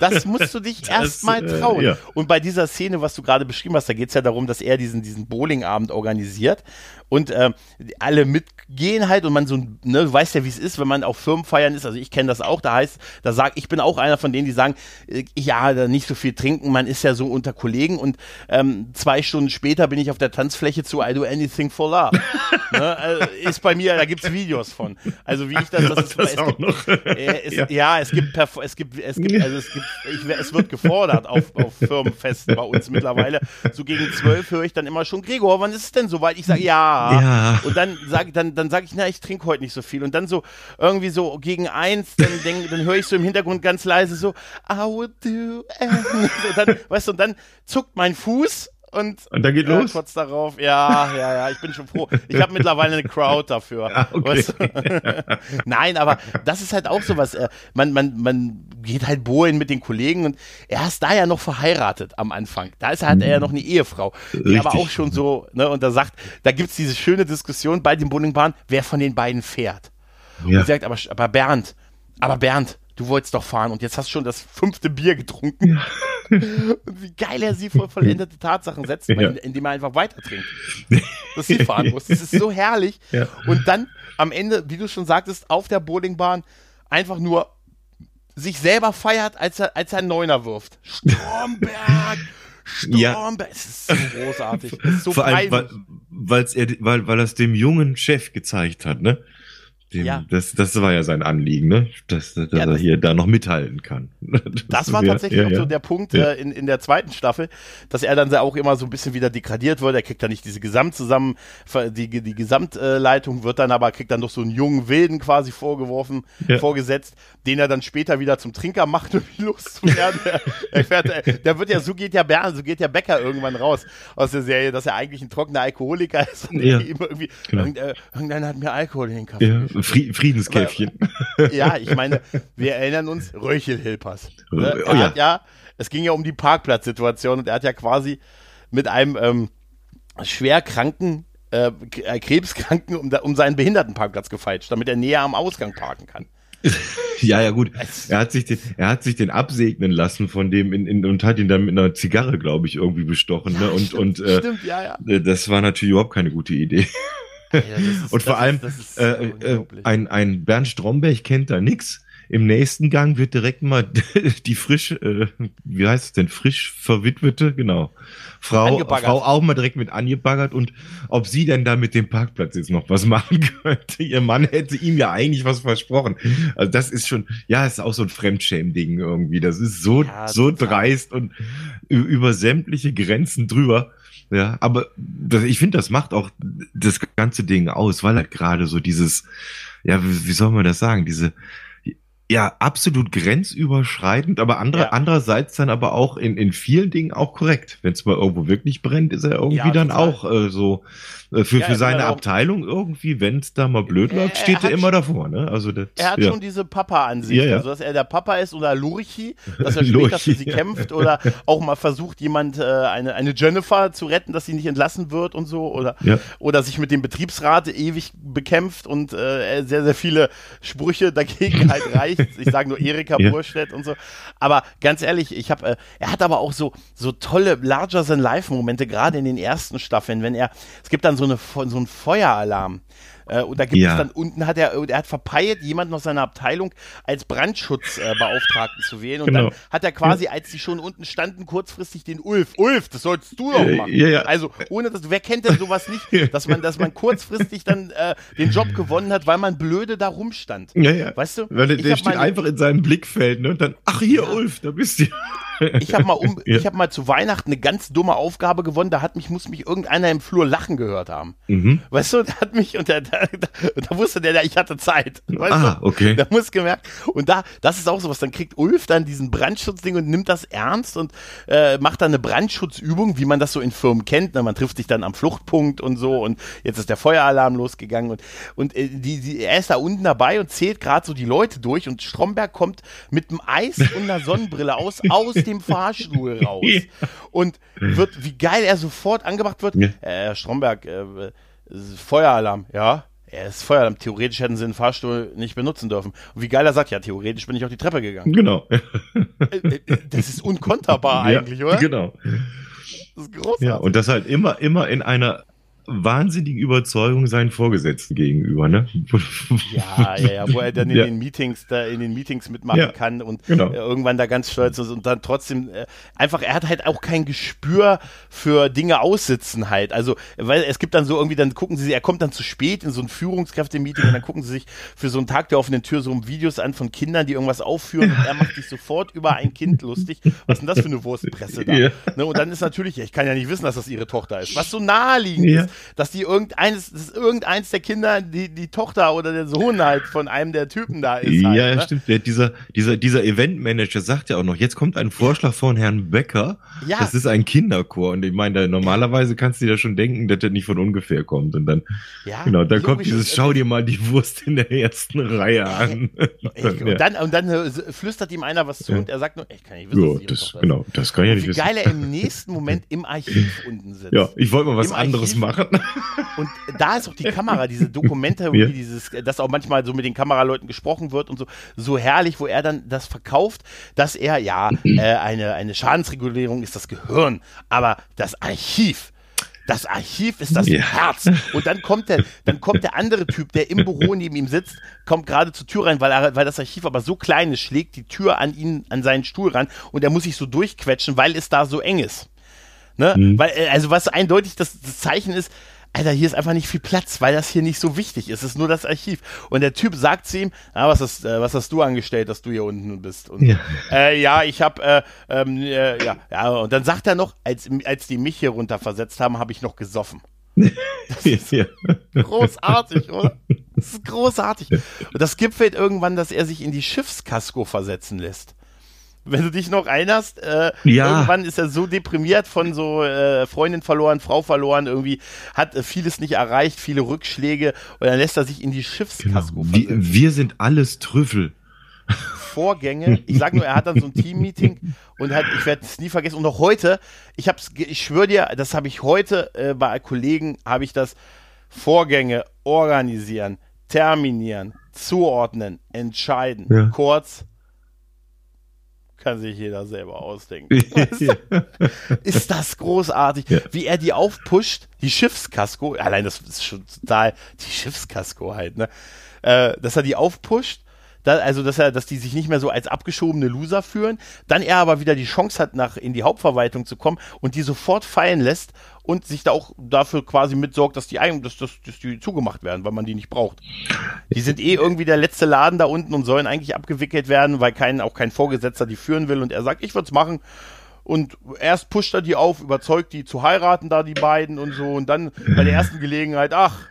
Das musst du dich erstmal äh, trauen. Äh, ja. Und bei dieser Szene, was du gerade beschrieben hast, da geht es ja darum, dass er diesen, diesen Bowlingabend organisiert und äh, alle mitgehen halt und man so, ne, du weißt ja, wie es ist, wenn man auf Firmenfeiern ist, also ich kenne das auch, da heißt, da sag, ich bin auch einer von denen, die sagen, äh, ja, nicht so viel trinken, man ist ja so unter Kollegen und ähm, zwei Stunden später bin ich auf der Tanzfläche zu I Do Anything for Love. ne, also ist bei mir, da gibt's Videos von. Also wie ich das, das, ist, das es gibt, noch. Äh, es, ja. ja. es gibt, es gibt, es gibt, also es gibt, ich, es wird gefordert auf, auf Firmenfesten bei uns mittlerweile. So gegen zwölf höre ich dann immer schon, Gregor, wann ist es denn soweit? Ich sage, ja, ja. Und dann sage dann, dann sag ich, na, ich trinke heute nicht so viel. Und dann so irgendwie so gegen eins, dann, denk, dann höre ich so im Hintergrund ganz leise so, I would do anything. dann, weißt du, und dann zuckt mein Fuß und, und dann geht äh, los. kurz darauf, ja, ja, ja, ich bin schon froh. Ich habe mittlerweile eine Crowd dafür. Ah, okay. weißt du? Nein, aber das ist halt auch sowas. Äh, man, man, man geht halt bohren mit den Kollegen und er ist da ja noch verheiratet am Anfang. Da ist er, hat er ja noch eine Ehefrau, die Richtig. aber auch schon so, ne, und da sagt, da gibt's diese schöne Diskussion bei den Bowlingbahnen, wer von den beiden fährt. Ja. Und sagt, aber, aber Bernd, aber Bernd, du wolltest doch fahren und jetzt hast du schon das fünfte Bier getrunken. und wie geil er sie vor vollendete Tatsachen setzt, ja. indem er einfach weiter trinkt. Dass sie fahren muss. Das ist so herrlich. Ja. Und dann am Ende, wie du schon sagtest, auf der Bowlingbahn einfach nur sich selber feiert, als er, als er einen Neuner wirft. Stromberg! Stromberg! Ja. Es ist so großartig. Es ist so Vor allem, weil, weil's er, weil, weil er es dem jungen Chef gezeigt hat, ne? Dem, ja. das, das war ja sein Anliegen, ne? dass, dass ja, das, er hier da noch mithalten kann. Das, das war tatsächlich ja, auch so der Punkt äh, in, in der zweiten Staffel, dass er dann auch immer so ein bisschen wieder degradiert wird. Er kriegt dann nicht diese Gesamt zusammen, die, die Gesamtleitung wird dann aber, kriegt dann noch so einen jungen Wilden quasi vorgeworfen, vorgesetzt, den er dann später wieder zum Trinker macht, um ihn loszuwerden. der, fährt, der wird ja, so geht ja Bern, so geht ja Becker irgendwann raus aus der Serie, dass er eigentlich ein trockener Alkoholiker ist und ja. irgendwie, genau. Äh, irgendeiner hat mir Alkohol in den Kaffee Friedenskäffchen. ja, ich meine, wir erinnern uns, Röchelhilpers. Ne? Oh, ja. ja, es ging ja um die Parkplatzsituation und er hat ja quasi mit einem ähm, schwer kranken, äh, äh Krebskranken um, um seinen Behindertenparkplatz gefeitscht, damit er näher am Ausgang parken kann. ja, ja, gut. Er hat sich den, er hat sich den absegnen lassen von dem in, in, und hat ihn dann mit einer Zigarre, glaube ich, irgendwie bestochen. Ne? Und, stimmt, und äh, stimmt, ja, ja. Äh, das war natürlich überhaupt keine gute Idee. Ist, und vor allem ist, äh, äh, ein, ein Bernd Stromberg kennt da nix. Im nächsten Gang wird direkt mal die frisch, äh, wie heißt es denn, frisch verwitwete, genau, Frau, Frau auch mal direkt mit angebaggert und ob sie denn da mit dem Parkplatz jetzt noch was machen könnte. Ihr Mann hätte ihm ja eigentlich was versprochen. Also das ist schon, ja, ist auch so ein Fremdschäm-Ding irgendwie. Das ist so, ja, so dreist und über sämtliche Grenzen drüber. Ja, aber das, ich finde, das macht auch das ganze Ding aus, weil halt gerade so dieses, ja, wie, wie soll man das sagen, diese ja, absolut grenzüberschreitend, aber andere, ja. andererseits dann aber auch in, in vielen Dingen auch korrekt. Wenn es mal irgendwo wirklich brennt, ist er irgendwie ja, dann auch äh, so für, ja, für seine Abteilung irgendwie, wenn es da mal blöd er, läuft, steht er, er immer davor. Ne? Also das, er hat schon diese Papa-Ansicht, ja, also dass er der Papa ist oder Lurchi, dass er später für sie kämpft oder auch mal versucht, jemand, äh, eine, eine Jennifer zu retten, dass sie nicht entlassen wird und so oder, oder sich mit dem Betriebsrat ewig bekämpft und äh, sehr, sehr viele Sprüche dagegen halt reicht. Ich sage nur Erika ja. Burstedt und so. Aber ganz ehrlich, ich habe, äh, er hat aber auch so so tolle Larger than Life Momente, gerade in den ersten Staffeln, wenn er, es gibt dann so eine so ein Feueralarm. Äh, und da gibt ja. es dann unten hat er, er hat verpeilt, jemanden aus seiner Abteilung als Brandschutzbeauftragten äh, zu wählen. Und genau. dann hat er quasi, als die schon unten standen, kurzfristig den Ulf. Ulf, das sollst du doch machen. Ja, ja. Also ohne das, wer kennt denn sowas nicht, dass man, dass man kurzfristig dann äh, den Job gewonnen hat, weil man blöde da rumstand. Ja, ja. Weißt du? Weil der, der steht einfach in seinem Blickfeld, ne? Und dann, ach hier, Ulf, da bist du. Ich habe mal um, ja. ich habe mal zu Weihnachten eine ganz dumme Aufgabe gewonnen. Da hat mich, muss mich irgendeiner im Flur lachen gehört haben. Mhm. Weißt du, der hat mich und der, da, da wusste der, ich hatte Zeit. Weißt ah, du? okay. Der muss gemerkt. Und da, das ist auch sowas. Dann kriegt Ulf dann diesen Brandschutzding und nimmt das ernst und äh, macht dann eine Brandschutzübung, wie man das so in Firmen kennt. Ne? Man trifft sich dann am Fluchtpunkt und so. Und jetzt ist der Feueralarm losgegangen und und äh, die, die, er ist da unten dabei und zählt gerade so die Leute durch. Und Stromberg kommt mit einem Eis und einer Sonnenbrille aus aus dem Fahrstuhl raus. Und wird, wie geil er sofort angemacht wird. Ja. Äh, Stromberg, äh, Feueralarm, ja. Er ist Feueralarm. Theoretisch hätten sie den Fahrstuhl nicht benutzen dürfen. Und wie geil er sagt, ja, theoretisch bin ich auf die Treppe gegangen. Genau. Äh, äh, das ist unkonterbar eigentlich, ja, oder? Genau. Das ist großartig. Ja, und das halt immer, immer in einer wahnsinnigen Überzeugung seinen Vorgesetzten gegenüber, ne? Ja, ja, ja, wo er dann in ja. den Meetings da in den Meetings mitmachen ja, kann und genau. Äh, irgendwann da ganz stolz ist und dann trotzdem äh, einfach, er hat halt auch kein Gespür für Dinge aussitzen halt. Also, weil es gibt dann so irgendwie, dann gucken sie, er kommt dann zu spät in so ein Führungskräfte-Meeting und dann gucken sie sich für so einen Tag der offenen Tür so Videos an von Kindern, die irgendwas aufführen und er macht sich sofort über ein Kind lustig. Was ist denn das für eine Wurstpresse da? Ja. Ne, und dann ist natürlich, ich kann ja nicht wissen, dass das ihre Tochter ist, was so naheliegend ist dass die irgendeines, dass irgendeins der Kinder die, die Tochter oder der Sohn halt von einem der Typen da ist. Halt, ja, ne? stimmt. Der, dieser, dieser, dieser Eventmanager sagt ja auch noch, jetzt kommt ein Vorschlag von Herrn Becker. Ja. Das ist ein Kinderchor. Und ich meine, normalerweise kannst du dir ja schon denken, dass der nicht von ungefähr kommt. Und dann, ja, genau, dann kommt dieses, schau dir mal die Wurst in der ersten Reihe an. und, dann, und dann äh, flüstert ihm einer was zu ja. und er sagt nur, ich kann nicht wissen, ja, das, das genau, das kann ich ja nicht wie wissen. Wie geil er im nächsten Moment im Archiv unten sitzt. Ja, ich wollte mal was Im anderes Archiv. machen. Und da ist auch die Kamera, diese Dokumente, ja. dieses, dass auch manchmal so mit den Kameraleuten gesprochen wird und so, so herrlich, wo er dann das verkauft, dass er, ja, äh, eine, eine Schadensregulierung ist das Gehirn, aber das Archiv, das Archiv ist das ja. Herz. Und dann kommt der, dann kommt der andere Typ, der im Büro neben ihm sitzt, kommt gerade zur Tür rein, weil, er, weil das Archiv aber so klein ist, schlägt die Tür an ihn, an seinen Stuhl ran und er muss sich so durchquetschen, weil es da so eng ist. Ne? Mhm. Weil, äh, also was eindeutig das, das Zeichen ist, Alter, hier ist einfach nicht viel Platz, weil das hier nicht so wichtig ist. Es ist nur das Archiv. Und der Typ sagt zu ihm, ah, was, hast, äh, was hast du angestellt, dass du hier unten bist? Und, ja. Äh, ja, ich hab, äh, ähm, äh, ja, ja. Und dann sagt er noch, als, als die mich hier runter versetzt haben, habe ich noch gesoffen. Das ist großartig, oder? Das ist großartig. Und das gipfelt irgendwann, dass er sich in die Schiffskasko versetzen lässt wenn du dich noch erinnerst, äh, ja. irgendwann ist er so deprimiert von so äh, Freundin verloren, Frau verloren, irgendwie hat äh, vieles nicht erreicht, viele Rückschläge und dann lässt er sich in die Schiffskasko genau. wir, wir sind alles Trüffel. Vorgänge. Ich sag nur, er hat dann so ein Team-Meeting und hat, ich werde es nie vergessen. Und auch heute, ich hab's, ich schwöre dir, das habe ich heute äh, bei Kollegen, habe ich das Vorgänge organisieren, terminieren, zuordnen, entscheiden. Ja. Kurz, kann sich jeder selber ausdenken. ist das großartig, ja. wie er die aufpusht, die Schiffskasko, allein das ist schon total, die Schiffskasko halt, ne? Äh, dass er die aufpusht da, also dass er, dass die sich nicht mehr so als abgeschobene Loser führen, dann er aber wieder die Chance hat, nach in die Hauptverwaltung zu kommen und die sofort fallen lässt und sich da auch dafür quasi mitsorgt, dass die, dass, dass, dass die zugemacht werden, weil man die nicht braucht. Die sind eh irgendwie der letzte Laden da unten und sollen eigentlich abgewickelt werden, weil kein, auch kein Vorgesetzter die führen will und er sagt, ich würde es machen. Und erst pusht er die auf, überzeugt die zu heiraten, da die beiden und so. Und dann bei der ersten Gelegenheit, ach,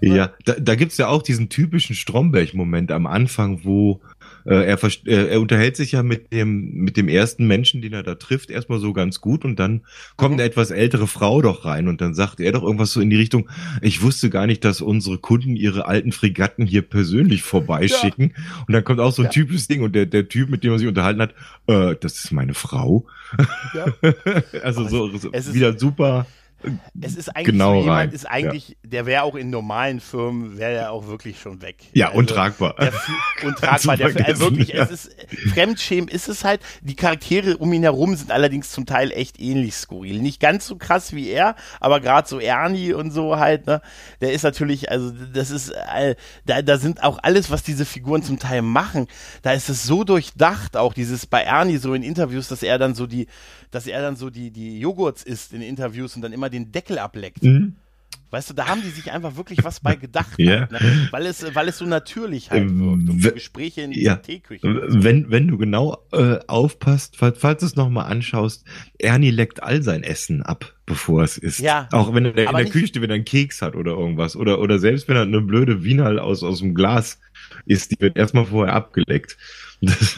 ja, da, da gibt ja auch diesen typischen Stromberg-Moment am Anfang, wo äh, er, äh, er unterhält sich ja mit dem, mit dem ersten Menschen, den er da trifft, erstmal so ganz gut und dann kommt mhm. eine etwas ältere Frau doch rein und dann sagt er doch irgendwas so in die Richtung, ich wusste gar nicht, dass unsere Kunden ihre alten Fregatten hier persönlich vorbeischicken. Ja. Und dann kommt auch so ein ja. typisches Ding und der, der Typ, mit dem er sich unterhalten hat, äh, das ist meine Frau. Ja. also so, so wieder super es ist eigentlich genau so jemand rein. ist eigentlich, ja. der wäre auch in normalen Firmen, wäre er auch wirklich schon weg. Ja, also, untragbar. Der, untragbar. der, äh, wirklich, ja. es ist, Fremdschämen ist es halt. Die Charaktere um ihn herum sind allerdings zum Teil echt ähnlich skurril. Nicht ganz so krass wie er, aber gerade so Ernie und so halt, ne, der ist natürlich, also das ist, äh, da, da sind auch alles, was diese Figuren zum Teil machen, da ist es so durchdacht, auch dieses bei Ernie so in Interviews, dass er dann so die, dass er dann so die, die Joghurts isst in Interviews und dann immer den Deckel ableckt. Mhm. Weißt du, da haben die sich einfach wirklich was bei gedacht, ja. halt, ne? weil, es, weil es so natürlich halt wirkt. Und so Gespräche in ja. Teeküche. Wenn, wenn du genau äh, aufpasst, falls, falls du es nochmal anschaust, Ernie leckt all sein Essen ab, bevor es ist. Ja. Auch wenn er in der Küche steht, wenn er einen Keks hat oder irgendwas. Oder, oder selbst wenn er eine blöde Wienerl aus, aus dem Glas isst, die wird erstmal vorher abgeleckt.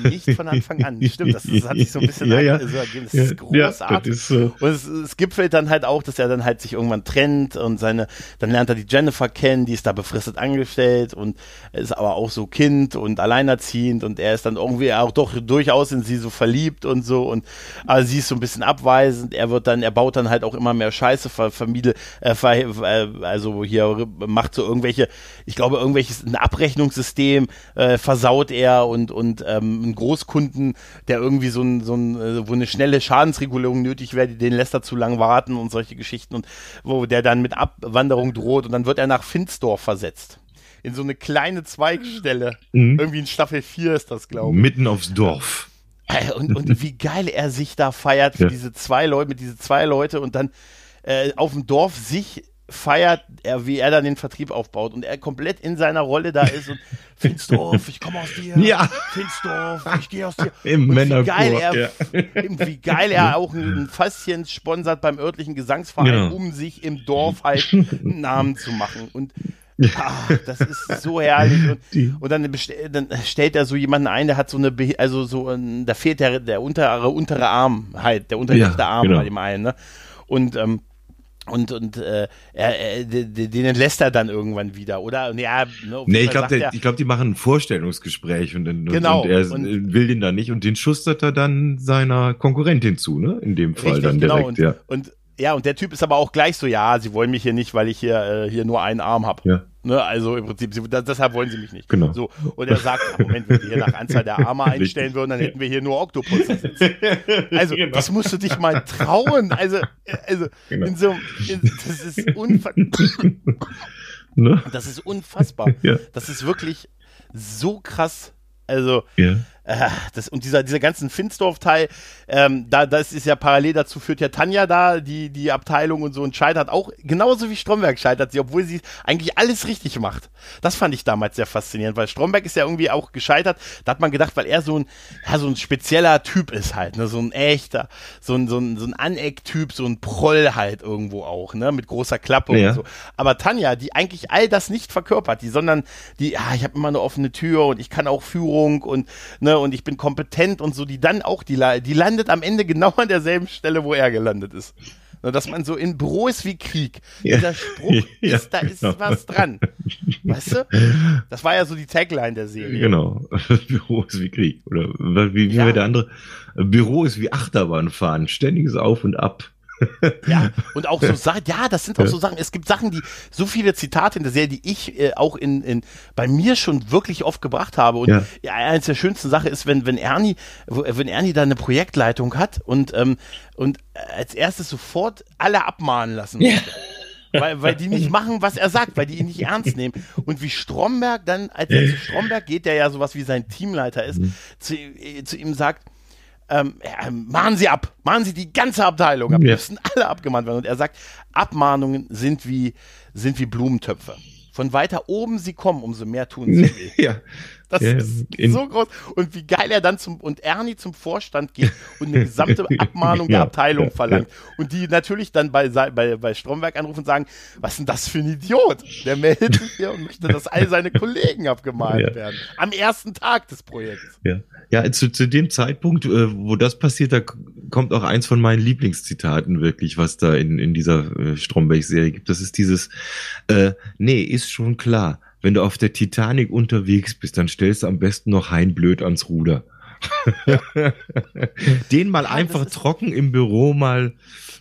Nicht von Anfang an. Stimmt, das, das hat sich so ein bisschen ja, ja. so ergeben. Das ist großartig. das ist so. Und es, es gipfelt dann halt auch, dass er dann halt sich irgendwann trennt und seine, dann lernt er die Jennifer kennen, die ist da befristet angestellt und ist aber auch so Kind und alleinerziehend und er ist dann irgendwie auch doch durchaus in sie so verliebt und so und aber sie ist so ein bisschen abweisend. Er wird dann, er baut dann halt auch immer mehr Scheiße, ver, vermiedel, äh, ver, äh, also hier macht so irgendwelche, ich glaube irgendwelches ein Abrechnungssystem äh, versaut er und und ähm, ein Großkunden, der irgendwie so ein, so ein äh, wo eine schnelle Schadensregulierung nötig wäre, den lässt er zu lang warten und solche Geschichten und wo der dann mit Abwanderung droht und dann wird er nach Finsdorf versetzt. In so eine kleine Zweigstelle. Mhm. Irgendwie in Staffel 4 ist das, glaube ich. Mitten aufs Dorf. Äh, Und, und wie geil er sich da feiert Ja. diese zwei Leute, mit diese zwei Leute und dann äh, auf dem Dorf sich feiert, er, wie er dann den Vertrieb aufbaut und er komplett in seiner Rolle da ist und Finsdorf, ich komme aus dir. Ja. Finsdorf, ich gehe aus dir. Im und wie geil er, ja. wie geil er auch ein Faszien sponsert beim örtlichen Gesangsverein, Ja. um sich im Dorf halt einen Namen zu machen und Ah, das ist so herrlich. Und, und dann, dann stellt er so jemanden ein, der hat so eine, Behi- also so, ein, da fehlt der, der untere, untere Arm halt, der untere Ja, Arm genau. bei dem einen, ne? Und, ähm, und, und äh, er, er, den entlässt er dann irgendwann wieder, oder? Ja, ne, Nee, ich glaube, ich glaub, die machen ein Vorstellungsgespräch und, und, Genau, und er und- will den dann nicht und den schustert er dann seiner Konkurrentin zu, ne? In dem Fall Richtig, dann genau. direkt, und, ja. und ja, und der Typ ist aber auch gleich so, ja, sie wollen mich hier nicht, weil ich hier, äh, hier nur einen Arm habe. Ja. Ne, also im Prinzip, sie, da, deshalb wollen sie mich nicht. Genau. So, und er sagt, ja, Moment, wenn wir hier nach Anzahl der Arme einstellen würden, dann hätten wir hier nur Oktopusse sitzen. Also, Genau. das musst du dich mal trauen. Also, also Genau. in so, in, das ist unver Ne? das ist unfassbar. Ja. Das ist wirklich so krass. Also, Ja. Äh, das, und dieser, dieser ganzen Finsdorf-Teil, ähm, da, das ist ja parallel dazu, führt ja Tanja da, die, die Abteilung und so und scheitert auch, genauso wie Stromberg scheitert sie, obwohl sie eigentlich alles richtig macht. Das fand ich damals sehr faszinierend, weil Stromberg ist ja irgendwie auch gescheitert. Da hat man gedacht, weil er so ein, ja, so ein spezieller Typ ist halt, ne, so ein echter, so ein, so ein, so ein Aneck-Typ, so ein Proll halt irgendwo auch, ne, mit großer Klappe Ja. und so. Aber Tanja, die eigentlich all das nicht verkörpert, die, sondern die, ah, ich habe immer eine offene Tür und ich kann auch Führung und ne und ich bin kompetent und so, die dann auch, die, die landet am Ende genau an derselben Stelle, wo er gelandet ist. Ne, dass man so in Büro ist wie Krieg. Ja. Dieser Spruch Ja, ist, da ist genau. was dran. Weißt du? Das war ja so die Tagline der Serie. Genau. Büro ist wie Krieg. Oder wie, wie Ja. der andere? Büro ist wie Achterbahnfahren. Ständiges Auf und Ab. Ja, und auch so Sachen, ja, das sind auch so Sachen, es gibt Sachen, die, so viele Zitate in der Serie, die ich äh, auch in, in, bei mir schon wirklich oft gebracht habe. Und ja. Ja. eines der schönsten Sachen ist, wenn, wenn Ernie, wo- wenn Ernie da eine Projektleitung hat und, ähm, und als erstes sofort alle abmahnen lassen. möchte. Weil, weil die nicht machen, was er sagt, weil die ihn nicht ernst nehmen. Und wie Stromberg dann, als er zu Stromberg geht, der ja sowas wie sein Teamleiter ist, zu, äh, zu ihm sagt, ähm, ja, mahnen Sie ab, mahnen Sie die ganze Abteilung ab, Ja. müssen alle abgemahnt werden. Und er sagt, Abmahnungen sind wie, sind wie Blumentöpfe. Von weiter oben sie kommen, umso mehr tun sie weh. ja. Das Ja, ist so groß. Und wie geil er dann zum, und Ernie zum Vorstand geht und eine gesamte Abmahnung der Abteilung verlangt. Und die natürlich dann bei, bei, bei Stromberg anrufen und sagen, was ist denn das für ein Idiot? Der meldet sich hier und möchte, dass all seine Kollegen abgemahnt Ja. werden. Am ersten Tag des Projekts. Ja, ja zu, zu dem Zeitpunkt, äh, wo das passiert, da kommt auch eins von meinen Lieblingszitaten wirklich, was da in, in dieser äh, Stromberg-Serie gibt. Das ist dieses, äh, nee, ist schon klar, wenn du auf der Titanic unterwegs bist, dann stellst du am besten noch Hein blöd ans Ruder. Den mal Ja, einfach trocken im Büro mal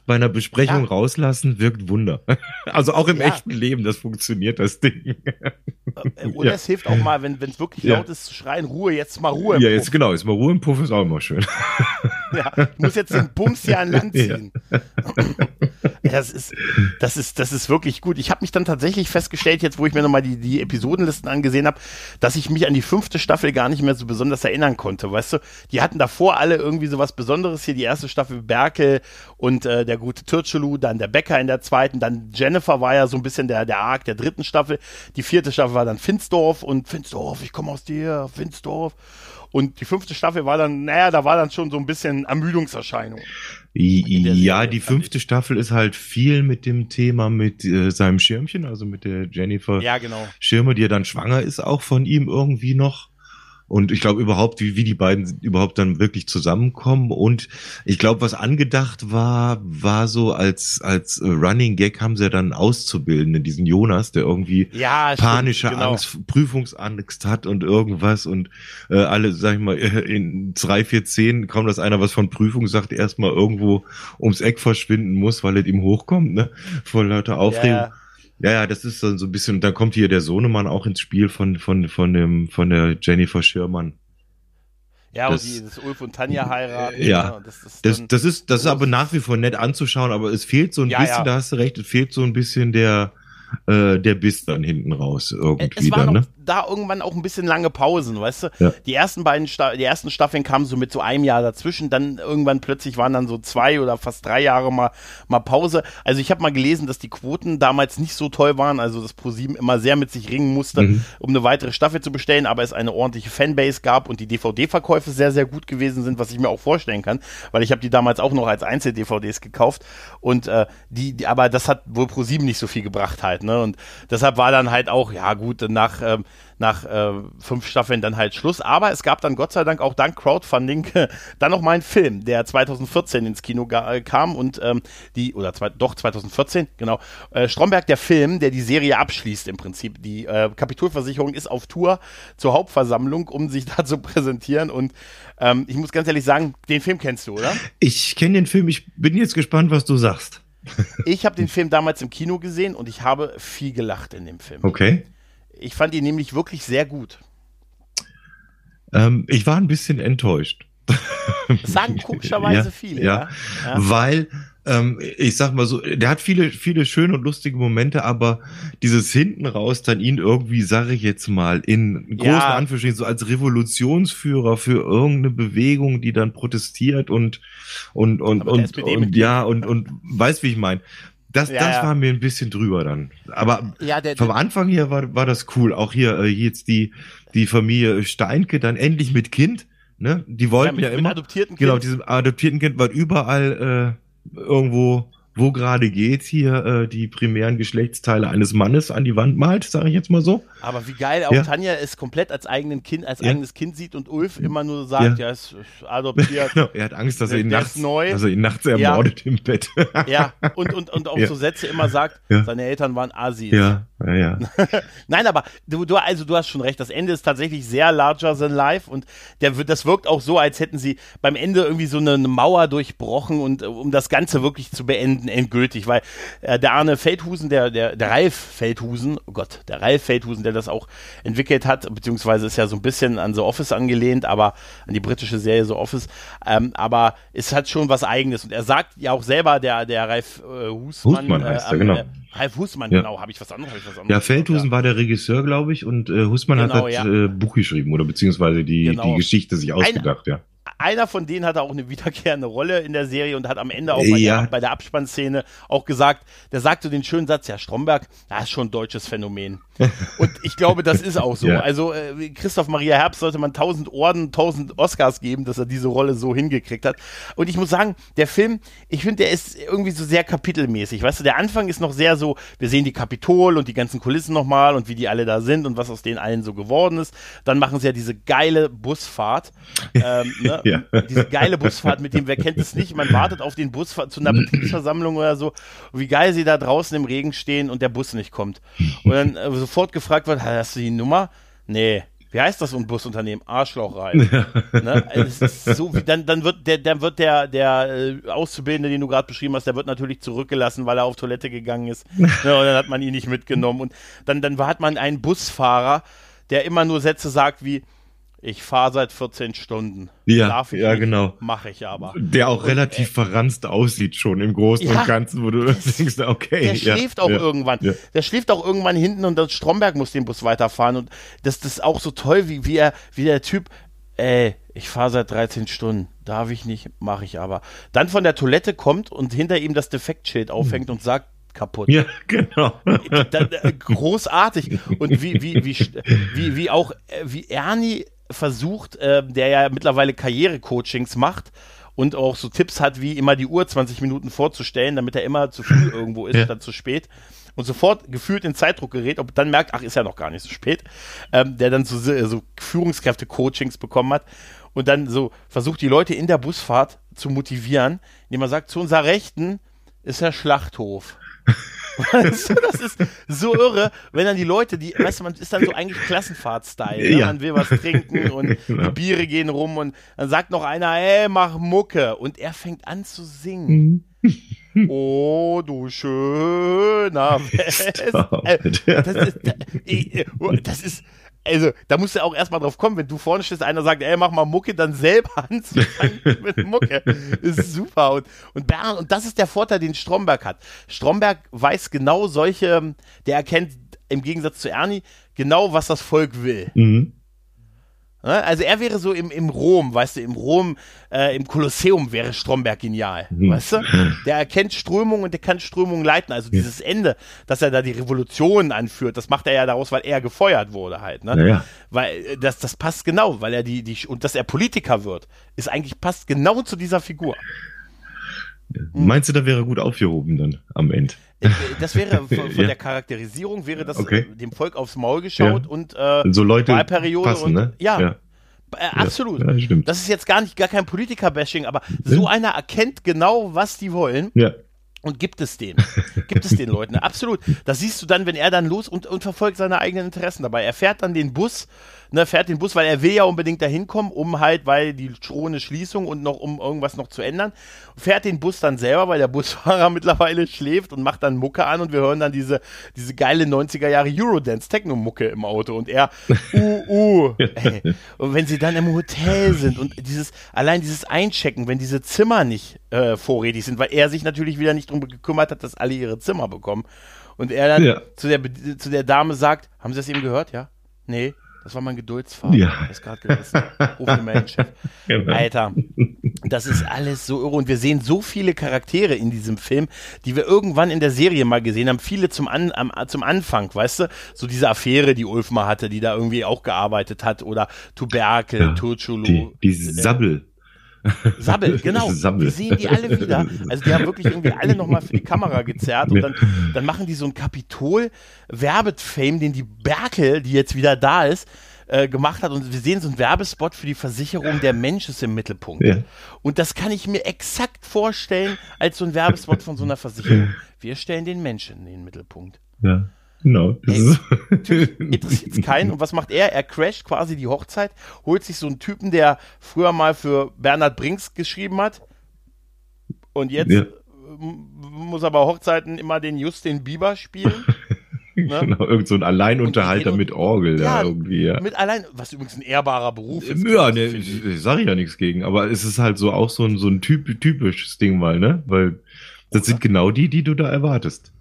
bei einer Besprechung Ja. rauslassen, wirkt Wunder. Also auch im Ja. echten Leben, das funktioniert, das Ding. Äh, Oder Ja. es hilft auch mal, wenn es wirklich Ja. laut ist, zu schreien, Ruhe, jetzt mal Ruhe. im Ja, Puff. jetzt genau, jetzt mal Ruhe im Puff ist auch immer schön. Ja, ich muss jetzt den Bums hier an Land Ja. ziehen. Das ist, das ist, das ist wirklich gut. Ich habe mich dann tatsächlich festgestellt, jetzt wo ich mir nochmal die, die Episodenlisten angesehen habe, dass ich mich an die fünfte Staffel gar nicht mehr so besonders erinnern konnte. Weißt du, die hatten davor alle irgendwie so was Besonderes hier. Die erste Staffel Berkel und äh, der gute Türchelu, dann der Bäcker in der zweiten, dann Jennifer war ja so ein bisschen der, der Arc der dritten Staffel. Die vierte Staffel war dann Finsdorf und Finsdorf, ich komme aus dir, Finsdorf. Und die fünfte Staffel war dann, naja, da war dann schon so ein bisschen Ermüdungserscheinung. Ja, Serie, die fünfte Staffel ist halt viel mit dem Thema mit äh, seinem Schirmchen, also mit der Jennifer Ja, genau. Schirme, die ja dann schwanger ist, auch von ihm irgendwie noch. Und ich glaube überhaupt, wie, wie die beiden überhaupt dann wirklich zusammenkommen. Und ich glaube, was angedacht war, war so als, als Running Gag haben sie dann Auszubildenden, diesen Jonas, der irgendwie ja, panische stimmt, genau. Angst, Prüfungsangst hat und irgendwas und äh, alle, sag ich mal, in drei, vier, zehn kaum, dass einer was von Prüfung sagt, erstmal irgendwo ums Eck verschwinden muss, weil es ihm hochkommt, ne? Vor lauter Aufregung. Ja, ja. Ja, ja, das ist dann so ein bisschen, da kommt hier der Sohnemann auch ins Spiel von, von, von dem, von der Jennifer Schirmann. Ja, Das- und die, das Ulf und Tanja heiraten. Ja. ne, und das ist Das, das ist, das ist aber nach wie vor nett anzuschauen, aber es fehlt so ein Ja, bisschen, ja. da hast du recht, es fehlt so ein bisschen der, äh, der Biss dann hinten raus irgendwie es waren dann, auch ne? Da irgendwann auch ein bisschen lange Pausen, weißt du? Ja. Die ersten beiden Sta die ersten Staffeln kamen so mit so einem Jahr dazwischen, dann irgendwann plötzlich waren dann so zwei oder fast drei Jahre mal, mal Pause. Also ich habe mal gelesen, dass die Quoten damals nicht so toll waren, also dass ProSieben immer sehr mit sich ringen musste, Mhm. um eine weitere Staffel zu bestellen, aber es eine ordentliche Fanbase gab und die DVD-Verkäufe sehr, sehr gut gewesen sind, was ich mir auch vorstellen kann, weil ich habe die damals auch noch als Einzel-DVDs gekauft und äh, die, die, aber das hat wohl ProSieben nicht so viel gebracht halt, ne? Und deshalb war dann halt auch, ja gut, nach, ähm, nach äh, fünf Staffeln dann halt Schluss. Aber es gab dann Gott sei Dank auch dank Crowdfunding dann noch mal einen Film, der 2014 ins Kino äh, kam und ähm, die, oder zwei, doch 2014, genau, äh, Stromberg der Film, der die Serie abschließt im Prinzip. Die äh, Kapitolversicherung ist auf Tour zur Hauptversammlung, um sich da zu präsentieren und ähm, ich muss ganz ehrlich sagen, den Film kennst du, oder? Ich kenne den Film, ich bin jetzt gespannt, was du sagst. Ich habe den Film damals im Kino gesehen und ich habe viel gelacht in dem Film. Okay. Ich fand ihn nämlich wirklich sehr gut. Ähm, ich war ein bisschen enttäuscht. Das sagen komischerweise Ja, viele, ja. ja. Weil, ähm, ich sag mal so, der hat viele, viele schöne und lustige Momente, aber dieses hinten raus dann ihn irgendwie, sage ich jetzt mal, in großen Ja. Anführungsstrichen, so als Revolutionsführer für irgendeine Bewegung, die dann protestiert und, und, und, und, und Mitglied. ja, und, und weiß, wie ich meine. Das, Ja, das ja. war mir ein bisschen drüber dann. Aber Ja, der, vom Anfang her war, war das cool. Auch hier äh, jetzt die, die Familie Steinke dann endlich mit Kind. Ne? Die wollten mit, ja, mit immer. adoptierten Genau, Kind. diesem adoptierten Kind, weil überall äh, irgendwo, wo gerade geht, hier äh, die primären Geschlechtsteile eines Mannes an die Wand malt, sage ich jetzt mal so. Aber wie geil auch Ja. Tanja es komplett als eigenen Kind, als Ja. eigenes Kind sieht und Ulf immer nur sagt, ja, Ja. es ist adoptiert. Genau, er hat Angst, dass er ihn nachts, neu. dass er ihn nachts ermordet im Bett. ja, und, und, und auch so Sätze immer sagt, seine Eltern waren Asis. ja, ja, ja. Nein, aber du, du, also du hast schon recht, das Ende ist tatsächlich sehr larger than life und der, wird- das wirkt auch so, als hätten sie beim Ende irgendwie so eine, eine Mauer durchbrochen und äh, um das Ganze wirklich zu beenden, endgültig, weil äh, der Arne Feldhusen, der, der, der Ralf Feldhusen, oh Gott, der Ralf Feldhusen, der das auch entwickelt hat, beziehungsweise ist ja so ein bisschen an The Office angelehnt, aber an die britische Serie The Office, ähm, aber es hat schon was Eigenes und er sagt ja auch selber, der, der Ralf äh, Husmann, Husmann heißt er, genau. äh, Ralf Husmann, Ja. genau, habe ich was anderes, ich was anderes Ja, Feldhusen war der Regisseur, glaube ich, und äh, Husmann Genau, hat das ja. äh, Buch geschrieben oder beziehungsweise die, Genau. die Geschichte sich ausgedacht, ja. Einer von denen hatte auch eine wiederkehrende Rolle in der Serie und hat am Ende auch bei, Ja. der, bei der Abspannszene auch gesagt, der sagte den schönen Satz, ja, Stromberg, das ist schon ein deutsches Phänomen. Und ich glaube, das ist auch so. Ja. Also äh, Christoph Maria Herbst sollte man tausend Orden, tausend Oscars geben, dass er diese Rolle so hingekriegt hat. Und ich muss sagen, der Film, ich finde, der ist irgendwie so sehr kapitelmäßig. Weißt du, der Anfang ist noch sehr so, wir sehen die Kapitol und die ganzen Kulissen nochmal und wie die alle da sind und was aus denen allen so geworden ist. Dann machen sie ja diese geile Busfahrt. Ähm, ne? Ja. Diese geile Busfahrt mit dem, wer kennt es nicht, man wartet auf den Bus zu einer Betriebsversammlung oder so, wie geil sie da draußen im Regen stehen und der Bus nicht kommt. Und dann äh, sofort gefragt wird, hast du die Nummer? Nee. Wie heißt das so ein Busunternehmen? Arschloch rein. ne? also so wie, dann, dann wird der, dann wird der, der äh, Auszubildende, den du gerade beschrieben hast, der wird natürlich zurückgelassen, weil er auf Toilette gegangen ist. ne? Und dann hat man ihn nicht mitgenommen. Und dann, dann hat man einen Busfahrer, der immer nur Sätze sagt wie, ich fahre seit 14 Stunden. Ja, Darf ich ja, nicht, genau. Mache ich aber. Der auch relativ verranzt aussieht schon im Großen Ja. und Ganzen, wo du denkst, okay. Der ja, schläft auch ja, irgendwann. Der schläft auch irgendwann hinten und das Stromberg muss den Bus weiterfahren. Und das, das ist auch so toll, wie, wie, er, wie der Typ, ey, ich fahre seit 13 Stunden. Darf ich nicht, mache ich aber. Dann von der Toilette kommt und hinter ihm das Defektschild aufhängt und sagt, kaputt. Ja, genau. Da, großartig. Und wie, wie, wie, wie, wie auch, äh, wie Ernie versucht, äh, der ja mittlerweile Karrierecoachings macht und auch so Tipps hat, wie immer die Uhr 20 Minuten vorzustellen, damit er immer zu früh irgendwo ist, Ja. statt zu spät. Und sofort gefühlt in Zeitdruck gerät, ob dann merkt, ach, ist ja noch gar nicht so spät, ähm, der dann so, so Führungskräfte-Coachings bekommen hat und dann so versucht, die Leute in der Busfahrt zu motivieren, indem man sagt, zu unserer Rechten ist der Schlachthof. Weißt du, das ist so irre, wenn dann die Leute, die, weißt du, man ist dann so eigentlich Klassenfahrt-Style. Ne? Ja. Man will was trinken und Genau. die Biere gehen rum und dann sagt noch einer, ey, mach Mucke. Und er fängt an zu singen. Oh, du schöner West. Äh, das ist, das ist, also, da musst du auch erstmal drauf kommen, wenn du vorne stehst, einer sagt, ey, mach mal Mucke, dann selber anzufangen mit Mucke. Ist super. Und, und Bernd, und das ist der Vorteil, den Stromberg hat. Stromberg weiß genau solche, der erkennt im Gegensatz zu Ernie genau, was das Volk will. Mhm. Ne? Also er wäre so im, im Rom, weißt du, im Rom, äh, im Kolosseum wäre Stromberg genial, Mhm. weißt du? Der erkennt Strömungen und der kann Strömungen leiten. Also dieses Ende, dass er da die Revolution anführt, das macht er ja daraus, weil er gefeuert wurde halt, ne? Naja. Weil äh, das, das passt genau, weil er die, die, und dass er Politiker wird, ist eigentlich passt genau zu dieser Figur. Meinst du, da wäre gut aufgehoben dann am Ende? Äh, Das wäre von, Ja. der Charakterisierung wäre das Okay. äh, dem Volk aufs Maul geschaut Ja. und äh, So Leute Wahlperiode passen, und ne? ja, ja. Äh, absolut. Das ist jetzt gar nicht gar kein Politiker-Bashing, aber so einer erkennt genau, was die wollen Ja. und gibt es denen. gibt es den Leuten. Absolut. Das siehst du dann, wenn er dann los und, und verfolgt seine eigenen Interessen dabei. Er fährt dann den Bus, ne, fährt den Bus, weil er will ja unbedingt dahin kommen, um halt, weil die drohende Schließung und noch, um irgendwas noch zu ändern. Fährt den Bus dann selber, weil der Busfahrer mittlerweile schläft und macht dann Mucke an und wir hören dann diese, diese geile 90er Jahre Eurodance-Techno-Mucke im Auto und er, uh, uh, ey. Und wenn sie dann im Hotel sind und dieses, allein dieses Einchecken, wenn diese Zimmer nicht äh, vorrätig sind, weil er sich natürlich wieder nicht drum gekümmert hat, dass alle ihre Zimmer bekommen. Und er dann Ja. zu, der, zu der Dame sagt, haben Sie das eben gehört? Ja? Nee, das war mein Geduldsfaden. Ja. Das ist gerade gerissen. Ruf den. Genau. Alter, das ist alles so irre. Und wir sehen so viele Charaktere in diesem Film, die wir irgendwann in der Serie mal gesehen haben. Viele zum, An, am, zum Anfang, weißt du? So diese Affäre, die Ulf mal hatte, die da irgendwie auch gearbeitet hat. Oder Tuberkel, Ja, Turchulu. Die, die Sabbel. Sabbel, genau. Sabbel. Die sehen die alle wieder. Also die haben wirklich irgendwie alle nochmal für die Kamera gezerrt und dann, dann machen die so ein Kapitol-Werbefame, den die Berkel, die jetzt wieder da ist, äh, gemacht hat und wir sehen so einen Werbespot für die Versicherung Der Mensch ist im Mittelpunkt. Ja. Und das kann ich mir exakt vorstellen als so ein Werbespot von so einer Versicherung. Wir stellen den Menschen in den Mittelpunkt. Ja. Genau. Das Ey, interessiert es keinen. Und was macht er? Er crasht quasi die Hochzeit, holt sich so einen Typen, der früher mal für Bernhard Brinks geschrieben hat. Und jetzt Ja. muss er bei Hochzeiten immer den Justin Bieber spielen. ne? genau, irgend so ein Alleinunterhalter Und- mit Orgel Ja, da irgendwie, ja. Mit allein, was übrigens ein ehrbarer Beruf ist. Ja, ne, ich. ich, sage ja nichts gegen, aber es ist halt so auch so ein, so ein typ, typisches Ding mal, ne? Weil das sind genau die, die du da erwartest.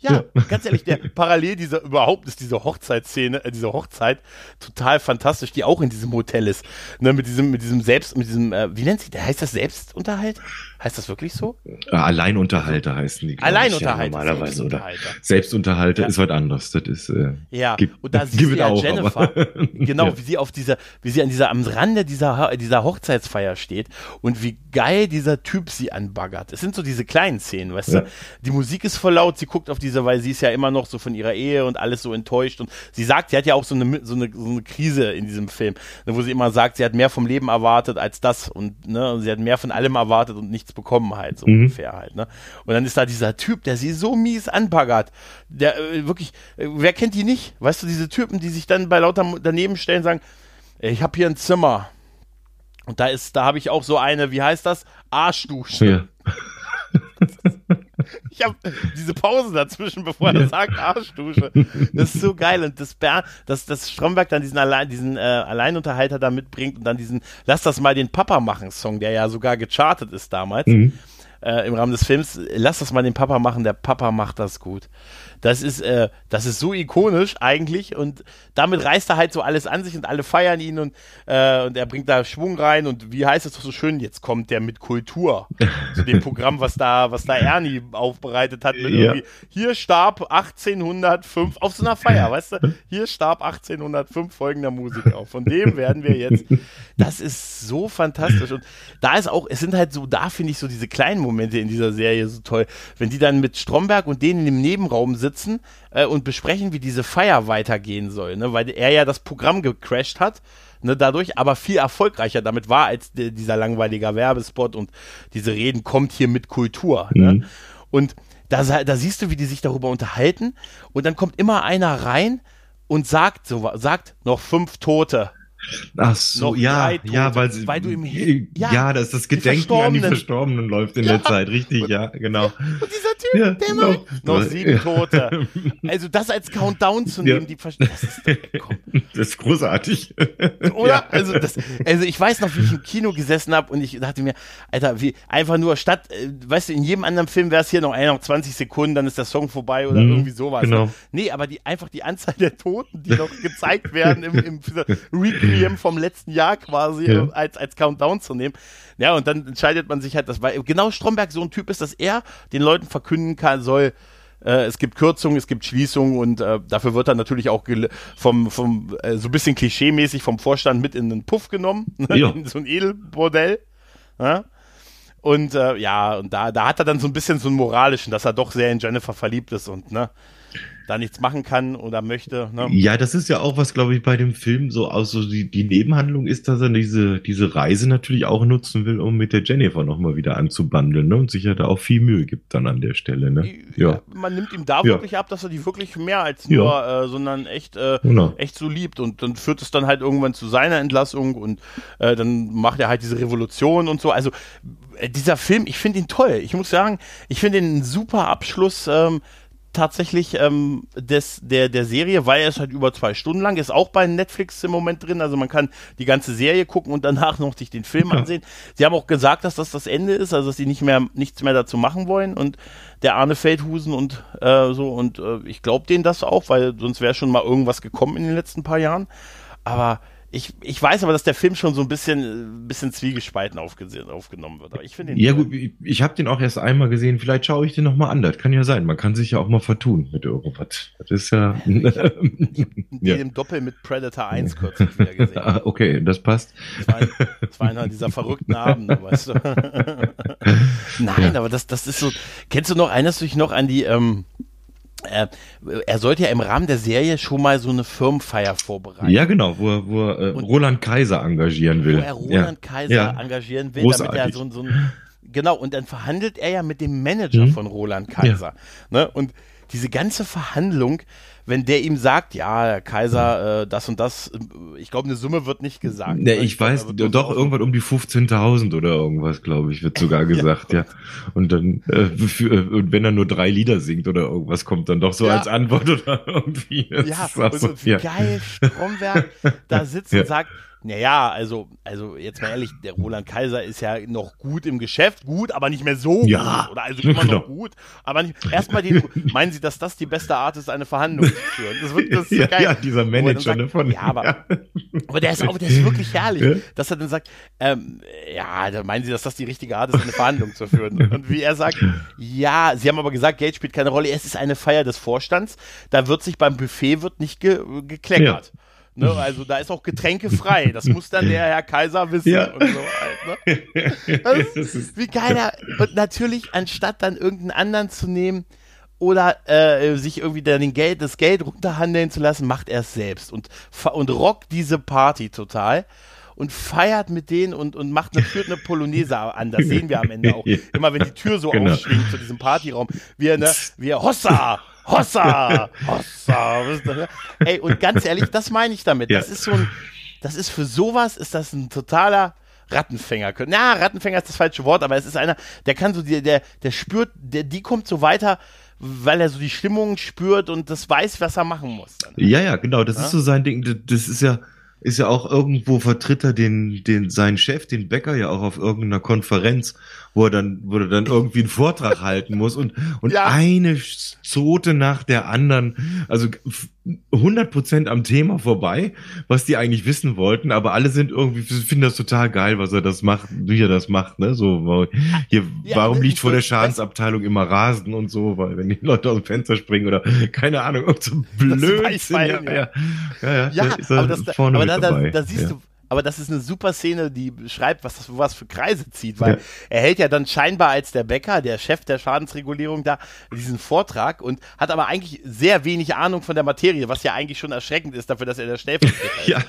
Ja, ganz ehrlich, der parallel dieser überhaupt ist diese Hochzeitsszene, äh, diese Hochzeit total fantastisch, die auch in diesem Hotel ist, ne, mit diesem mit diesem selbst mit diesem äh, wie nennt sich der heißt das Selbstunterhalt? Heißt das wirklich so? Äh, Alleinunterhalter heißen die. glaub ich, Alleinunterhalter, Ja, normalerweise, oder? Selbstunterhalter. Selbstunterhalter Ja. ist was anderes. Das ist, äh, Ja, Gib- und da siehst du ja auch, Jennifer, genau, Ja. wie sie auf dieser, wie sie an dieser, am Rande dieser, dieser Hochzeitsfeier steht und wie geil dieser Typ sie anbaggert. Es sind so diese kleinen Szenen, weißt Ja. du? Die Musik ist voll laut, sie guckt auf diese, weil sie ist ja immer noch so von ihrer Ehe und alles so enttäuscht und sie sagt, sie hat ja auch so eine, so eine, so eine Krise in diesem Film, ne, wo sie immer sagt, sie hat mehr vom Leben erwartet als das und, ne, und sie hat mehr von allem erwartet und nichts bekommen halt, so Mhm. ungefähr halt, ne? Und dann ist da dieser Typ, der sie so mies anbaggert, der äh, wirklich, äh, wer kennt die nicht? Weißt du, diese Typen, die sich dann bei lauter daneben stellen, sagen, "Ey, ich habe hier ein Zimmer. Und da ist, da habe ich auch so eine, wie heißt das? Arschdusche. ja. Ich habe diese Pause dazwischen, bevor er sagt Arschdusche. Das ist so geil. Und das, Ber dass das Stromberg dann diesen, Allein, diesen äh, Alleinunterhalter da mitbringt und dann diesen Lass das mal den Papa machen Song, der ja sogar gechartet ist damals. Mhm. äh, im Rahmen des Films, lass das mal den Papa machen, der Papa macht das gut. Das ist, äh, das ist so ikonisch eigentlich und damit reißt er halt so alles an sich und alle feiern ihn und, äh, und er bringt da Schwung rein und wie heißt es doch so schön, jetzt kommt der mit Kultur zu dem Programm, was da, was da Ernie aufbereitet hat. Mit Ja. irgendwie, hier starb 1805 auf so einer Feier, weißt du? Hier starb 1805 folgender Musiker. Von dem werden wir jetzt. Das ist so fantastisch und da ist auch, es sind halt so, da finde ich so diese kleinen Momente in dieser Serie so toll, wenn die dann mit Stromberg und denen im Nebenraum sitzen äh, und besprechen, wie diese Feier weitergehen soll, ne? weil er ja das Programm gecrashed hat. Ne, dadurch aber viel erfolgreicher damit war als die, dieser langweilige Werbespot und diese Reden kommt hier mit Kultur. Ne? Mhm. Und da, da siehst du, wie die sich darüber unterhalten und dann kommt immer einer rein und sagt so, sagt noch fünf Tote. Ach so, Noch ja, Tote, ja, weil sie, weil du im ja, Hin- ja, dass das die Gedenken an die Verstorbenen. Läuft in der Zeit, richtig, ja, genau. Und dieser Typ, Ja, der noch- mal noch sieben Tote. Also das als Countdown zu Ja. nehmen, die Ver- das ist. Das ist großartig. Oder? Ja. Also, das, also ich weiß noch, wie ich im Kino gesessen habe und ich dachte mir, Alter, wie einfach nur statt, äh, weißt du, in jedem anderen Film wäre es hier noch, ey, noch 20 Sekunden, dann ist der Song vorbei oder Mhm, irgendwie sowas. genau. Ne? Nee, aber die einfach die Anzahl der Toten, die noch gezeigt werden im, im Requiem vom letzten Jahr quasi Ja. äh, als, als Countdown zu nehmen. Ja, und dann entscheidet man sich halt, dass weil genau Stromberg so ein Typ ist, dass er den Leuten verkünden kann, soll, äh, es gibt Kürzungen, es gibt Schließungen und äh, dafür wird er natürlich auch vom, vom äh, so ein bisschen klischeemäßig vom Vorstand mit in den Puff genommen, ne? Ja. in so ein Edelbordell. Ja? Und äh, ja, und da, da hat er dann so ein bisschen so einen moralischen, dass er doch sehr in Jennifer verliebt ist und ne, da nichts machen kann oder möchte. Ne? Ja, das ist ja auch was, glaube ich, bei dem Film so aus, so die, die Nebenhandlung ist, dass er diese, diese Reise natürlich auch nutzen will, um mit der Jennifer nochmal wieder anzubandeln, ne? Und sich ja da auch viel Mühe gibt dann an der Stelle, ne? Ja. Man nimmt ihm da Ja. wirklich ab, dass er die wirklich mehr als nur, äh, sondern echt, äh, Genau. echt so liebt. Und dann führt es dann halt irgendwann zu seiner Entlassung und äh, dann macht er halt diese Revolution und so. Also äh, dieser Film, ich finde ihn toll. Ich muss sagen, ich finde ihn ein super Abschluss. Ähm, tatsächlich ähm, des, der, der Serie, weil er ist halt über zwei Stunden lang, ist auch bei Netflix im Moment drin, also man kann die ganze Serie gucken und danach noch sich den Film Ja. ansehen. Sie haben auch gesagt, dass das das Ende ist, also dass sie nicht mehr nichts mehr dazu machen wollen und der Arne Feldhusen und äh, so und äh, ich glaube denen das auch, weil sonst wäre schon mal irgendwas gekommen in den letzten paar Jahren. Aber ich, ich weiß aber, dass der Film schon so ein bisschen, bisschen zwiegespalten aufgenommen wird. Aber ich finde Ja gut, ich, ich habe den auch erst einmal gesehen, vielleicht schaue ich den nochmal an, das kann ja sein, man kann sich ja auch mal vertun mit irgendwas. Das ist ja... Den ja. im Doppel mit Predator 1 kürzlich wieder gesehen. Ah, okay, das passt. Das war, das war einer dieser verrückten Abende, weißt du. Nein, aber das, das ist so. Kennst du noch, erinnerst du dich noch an die, ähm, äh, er sollte ja im Rahmen der Serie schon mal so eine Firmenfeier vorbereiten. Ja, genau, wo er, wo er äh, Roland Kaiser engagieren will. Wo er Roland ja. Kaiser Ja. engagieren will, damit er Großartig. so, ein- so ein. Genau, und dann verhandelt er ja mit dem Manager Mhm. von Roland Kaiser. Ne? Und diese ganze Verhandlung, wenn der ihm sagt, ja, Kaiser, äh, das und das, äh, ich glaube, eine Summe wird nicht gesagt. Ne, ich glaub, weiß, nur doch irgendwas um die 15.000 oder irgendwas, glaube ich, wird sogar gesagt, ja. Und dann, äh, für, äh, und wenn er nur drei Lieder singt oder irgendwas, kommt dann doch so Ja. als Antwort oder irgendwie. Ja, und, so, und wie ja. geil Stromberg da sitzt Ja. und sagt, naja, also, also jetzt mal ehrlich, der Roland Kaiser ist ja noch gut im Geschäft, gut, aber nicht mehr so Ja, gut. Oder also immer genau. noch gut, aber. Erstmal den, meinen Sie, dass das die beste Art ist, eine Verhandlung zu führen? Das, wird, das ja, geil. ja, dieser er Manager sagt, ne, von. Ja, aber, aber der ist auch, der ist wirklich herrlich, Ja. dass er dann sagt, ähm, ja, da meinen Sie, dass das die richtige Art ist, eine Verhandlung zu führen? Und wie er sagt, ja, Sie haben aber gesagt, Geld spielt keine Rolle, es ist eine Feier des Vorstands, da wird sich beim Buffet wird nicht ge gekleckert. Ne, also da ist auch Getränke frei. Das muss dann der Herr Kaiser wissen. Ja. Und so halt, ne? Wie geil er. Und natürlich, anstatt dann irgendeinen anderen zu nehmen oder äh, sich irgendwie dann den Geld, das Geld runterhandeln zu lassen, macht er es selbst und, und rockt diese Party total und feiert mit denen und, und macht eine, führt eine Polonaise an. Das sehen wir am Ende auch. Immer wenn die Tür so Genau. aufschwingt zu diesem Partyraum. Wir, ne, wir, Hossa! Hossa! Hossa! Ne? Ey, und ganz ehrlich, das meine ich damit. Ja. Das ist so ein, das ist für sowas, ist das ein totaler Rattenfänger. Na, Rattenfänger ist das falsche Wort, aber es ist einer, der kann so, der, der, der spürt, der, die kommt so weiter, weil er so die Stimmung spürt und das weiß, was er machen muss. Dann. Ja, ja, genau. Das Ja? ist so sein Ding. Das ist ja, ist ja auch irgendwo vertritt er den, den, seinen Chef, den Bäcker ja auch auf irgendeiner Konferenz, wo er dann, wo er dann irgendwie einen Vortrag halten muss und, und ja. eine Zote nach der anderen, also 100 Prozent am Thema vorbei, was die eigentlich wissen wollten, aber alle sind irgendwie, finden das total geil, was er das macht, wie er das macht, ne, so, hier, ja, warum liegt vor der Schadensabteilung immer Rasen und so, weil wenn die Leute aus dem Fenster springen oder, keine Ahnung, irgend so Blödsinn, ja, ja, ja, ja, ja, aber das, aber da, da, da siehst ja. du, aber das ist eine super Szene, die beschreibt, was das was für Kreise zieht, weil ja. er hält ja dann scheinbar als der Bäcker, der Chef der Schadensregulierung da, diesen Vortrag und hat aber eigentlich sehr wenig Ahnung von der Materie, was ja eigentlich schon erschreckend ist dafür, dass er der Stellvertreter ist. Ja.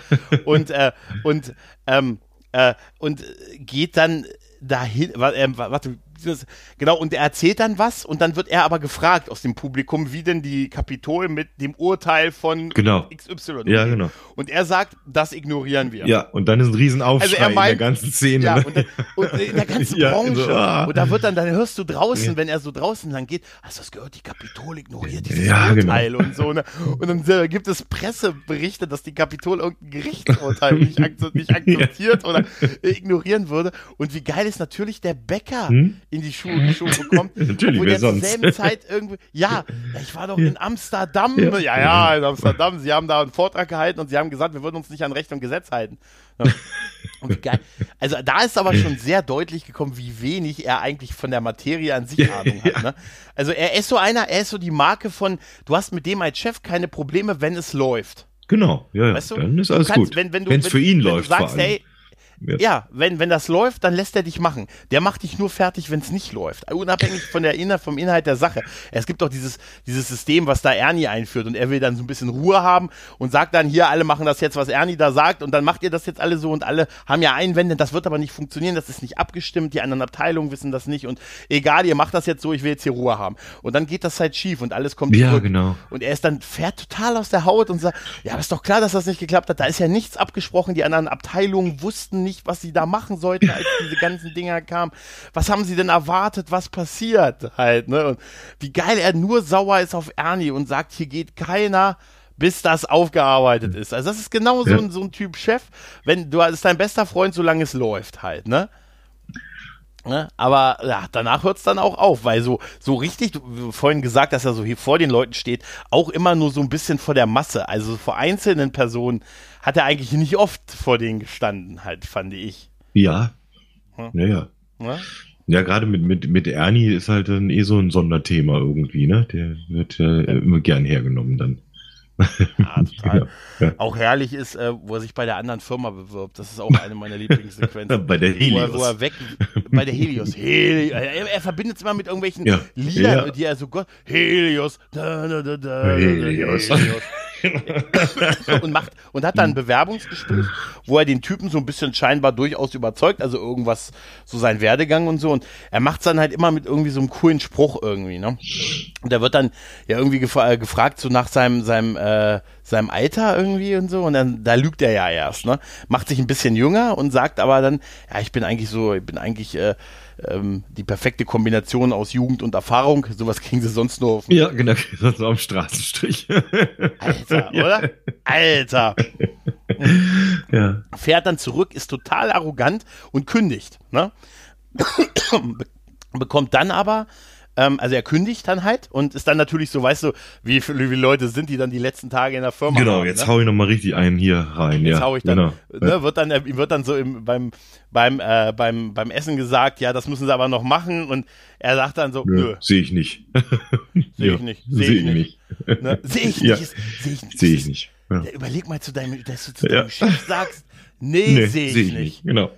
Und, äh, und, ähm, äh, und geht dann dahin, äh, warte, dieses, genau, und er erzählt dann was und dann wird er aber gefragt aus dem Publikum, wie denn die Kapitol mit dem Urteil von genau. XY Ja, genau. Und er sagt, das ignorieren wir. Ja, und dann ist ein Riesenaufschrei also er meint, in der ganzen Szene. Ja, und, und in der ganzen ja, Branche. So, ah. Und da wird dann, dann hörst du draußen, ja. wenn er so draußen lang geht, hast du das gehört, die Kapitol ignoriert dieses ja. Urteil genau. und so. Ne? Und dann äh, gibt es Presseberichte, dass die Kapitol irgendein Gerichtsurteil nicht, nicht akzeptiert oder ignorieren würde. Und wie geil ist natürlich der Bäcker hm? In die Schuhe geschoben bekommt. Natürlich, wer sonst? selben Zeit irgendwie, ja, ich war doch in Amsterdam. Ja. ja, ja, in Amsterdam. Sie haben da einen Vortrag gehalten und sie haben gesagt, wir würden uns nicht an Recht und Gesetz halten. Ja. Und geil. Also da ist aber schon sehr deutlich gekommen, wie wenig er eigentlich von der Materie an sich Ahnung hat. Ne? Also er ist so einer, er ist so die Marke von, du hast mit dem als Chef keine Probleme, wenn es läuft. Genau, ja, weißt du? dann ist alles kannst, gut. Wenn es wenn für ihn läuft. Sagst, hey, Jetzt. Ja, wenn, wenn das läuft, dann lässt er dich machen. Der macht dich nur fertig, wenn es nicht läuft. Unabhängig von der Inhalt, vom Inhalt der Sache. Es gibt doch dieses, dieses System, was da Ernie einführt und er will dann so ein bisschen Ruhe haben und sagt dann hier, alle machen das jetzt, was Ernie da sagt und dann macht ihr das jetzt alle so und alle haben ja Einwände, das wird aber nicht funktionieren, das ist nicht abgestimmt, die anderen Abteilungen wissen das nicht und egal, ihr macht das jetzt so, ich will jetzt hier Ruhe haben. Und dann geht das halt schief und alles kommt Ja, zurück. genau. Und er ist dann, fährt total aus der Haut und sagt, ja, ist doch klar, dass das nicht geklappt hat, da ist ja nichts abgesprochen, die anderen Abteilungen wussten nicht, was sie da machen sollten, als diese ganzen Dinger kamen. Was haben sie denn erwartet, was passiert halt, ne? Und wie geil er nur sauer ist auf Ernie und sagt, hier geht keiner bis das aufgearbeitet ist. Also das ist genau so, ja. ein, so ein Typ Chef, wenn du ist dein bester Freund, solange es läuft halt, ne? Ne? Aber ja, danach hört es dann auch auf, weil so, so richtig, du vorhin gesagt, dass er so hier vor den Leuten steht, auch immer nur so ein bisschen vor der Masse. Also vor einzelnen Personen hat er eigentlich nicht oft vor denen gestanden, halt, fand ich. Ja. Hm. Ja, ja. ja? Ja, gerade mit, mit, mit Ernie ist halt dann eh so ein Sonderthema irgendwie, ne? Der wird ja, immer gern hergenommen dann. Ja, total. Ja. Auch herrlich ist, äh, wo er sich bei der anderen Firma bewirbt. Das ist auch eine meiner Lieblingssequenzen. bei der Helios. Wo er, wo er weg, bei der Helios. Heli er, er, verbindet es immer mit irgendwelchen ja. Liedern, die er so Gott, Helios, da, da, da, da, Helios. Helios. und macht und hat dann ein Bewerbungsgespräch, wo er den Typen so ein bisschen scheinbar durchaus überzeugt, also irgendwas, so sein Werdegang und so. Und er macht es dann halt immer mit irgendwie so einem coolen Spruch irgendwie, ne? Und er wird dann ja irgendwie gefra äh, gefragt, so nach seinem, seinem, äh, seinem Alter irgendwie und so. Und dann, da lügt er ja erst, ne? Macht sich ein bisschen jünger und sagt aber dann, ja, ich bin eigentlich so, ich bin eigentlich, äh, ähm, die perfekte Kombination aus Jugend und Erfahrung. Sowas kriegen sie sonst nur auf Ja, genau, sonst nur am Straßenstrich. Alter, oder? Alter. ja. Fährt dann zurück, ist total arrogant und kündigt. Ne? Bekommt dann aber ähm, also er kündigt dann halt und ist dann natürlich so, weißt du, wie viele Leute sind die dann die letzten Tage in der Firma? Genau, haben, jetzt ne? hau ich nochmal richtig einen hier rein. Jetzt ja, hau ich dann, genau. ne, wird dann, ihm wird dann so im, beim, beim, äh, beim, beim Essen gesagt, ja, das müssen sie aber noch machen und er sagt dann so, nö. Sehe ich nicht. Sehe ich nicht. Sehe ich nicht. Ne? Sehe ich nicht. Sehe ich nicht. Seh ich nicht. Ja. Überleg mal zu deinem, dass du zu deinem ja. Chef sagst, nee, nee sehe ich, seh ich, nicht. Genau.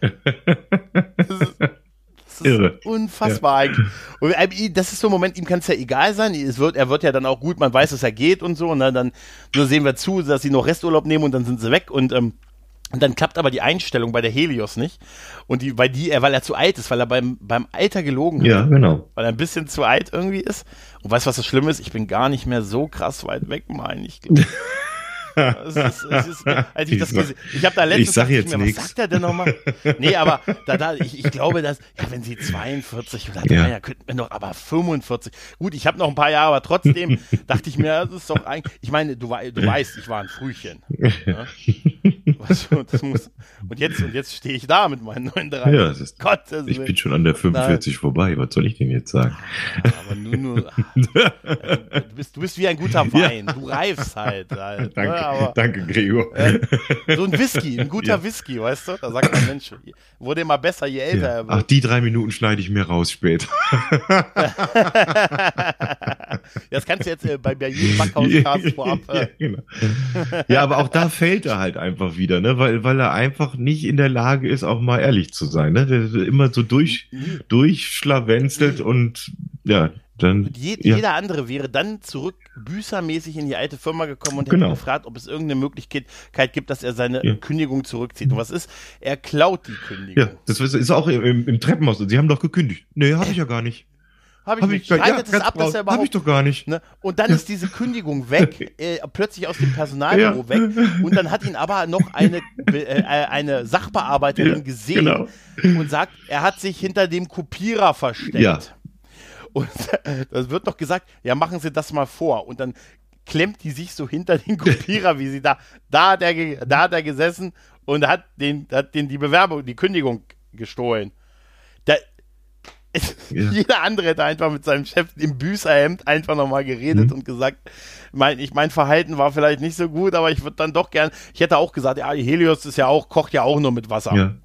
Ist Irre. unfassbar ja. eigentlich. Und ähm, das ist so ein Moment, ihm kann es ja egal sein. Es wird, er wird ja dann auch gut, man weiß, dass er geht und so. Ne? Dann nur sehen wir zu, dass sie noch Resturlaub nehmen und dann sind sie weg. Und, ähm, und dann klappt aber die Einstellung bei der Helios nicht. Und die, weil die, weil er zu alt ist, weil er beim, beim Alter gelogen hat. Ja, genau. Weil er ein bisschen zu alt irgendwie ist. Und weißt du, was das Schlimme ist? Ich bin gar nicht mehr so krass weit weg, meine ich. Es ist, es ist, als ich das gesehen ich habe da letztens ich sag jetzt mir, was sagt er denn nochmal? Nee, aber da, da, ich, ich glaube, dass, ja, wenn sie 42 oder ja. ja, könnten wir noch, aber 45. Gut, ich habe noch ein paar Jahre, aber trotzdem dachte ich mir, das ist doch eigentlich, ich meine, du, du weißt, ich war ein Frühchen. Ne? weißt du, das muss, und jetzt, und jetzt stehe ich da mit meinen 39. Ja, ist, Gott, ich bin schon an der 45 Nein. vorbei. Was soll ich denn jetzt sagen? Ja, aber nur, nur also, du, bist, du bist wie ein guter Wein. Ja. Du reifst halt. halt danke, ne? Aber, danke, Gregor. Äh, so ein Whisky, ein guter ja. Whisky, weißt du? Da sagt man, Mensch, wurde immer besser, je älter er wird. Ach, die drei Minuten schneide ich mir raus später. das kannst du jetzt äh, bei, bei jedem Backhauscast vorab. Äh. Ja, genau. ja, aber auch da fällt er halt einfach wieder, ne? weil, weil er einfach nicht in der Lage ist, auch mal ehrlich zu sein. Ne? Der immer so durch, durchschlawenzelt und ja, dann. Und je, ja. jeder andere wäre dann zurück büßermäßig in die alte Firma gekommen und hätte Genau. gefragt, ob es irgendeine Möglichkeit gibt, dass er seine Ja. Kündigung zurückzieht. Und was ist? Er klaut die Kündigung. Ja, das ist auch im, im Treppenhaus. Sie haben doch gekündigt. Nee, habe ich ja gar nicht. Habe ich Hab nicht. ich, gar- ja, es ab, dass er Hab ich doch gar nicht. Ne? Und dann ist diese Kündigung weg, äh, plötzlich aus dem Personalbüro Ja. weg. Und dann hat ihn aber noch eine, Be- äh, eine Sachbearbeiterin Ja, gesehen genau. und sagt, er hat sich hinter dem Kopierer versteckt. Ja. Und das wird doch gesagt, ja, machen Sie das mal vor. Und dann klemmt die sich so hinter den Kopierer, wie sie da, da hat er, da hat er gesessen und hat den, hat den die Bewerbung, die Kündigung gestohlen. Da, Ja. Jeder andere hätte einfach mit seinem Chef im Büßerhemd einfach nochmal geredet Mhm. und gesagt, mein, ich, mein Verhalten war vielleicht nicht so gut, aber ich würde dann doch gern, ich hätte auch gesagt, ja, Helios ist ja auch, kocht ja auch nur mit Wasser. Ja.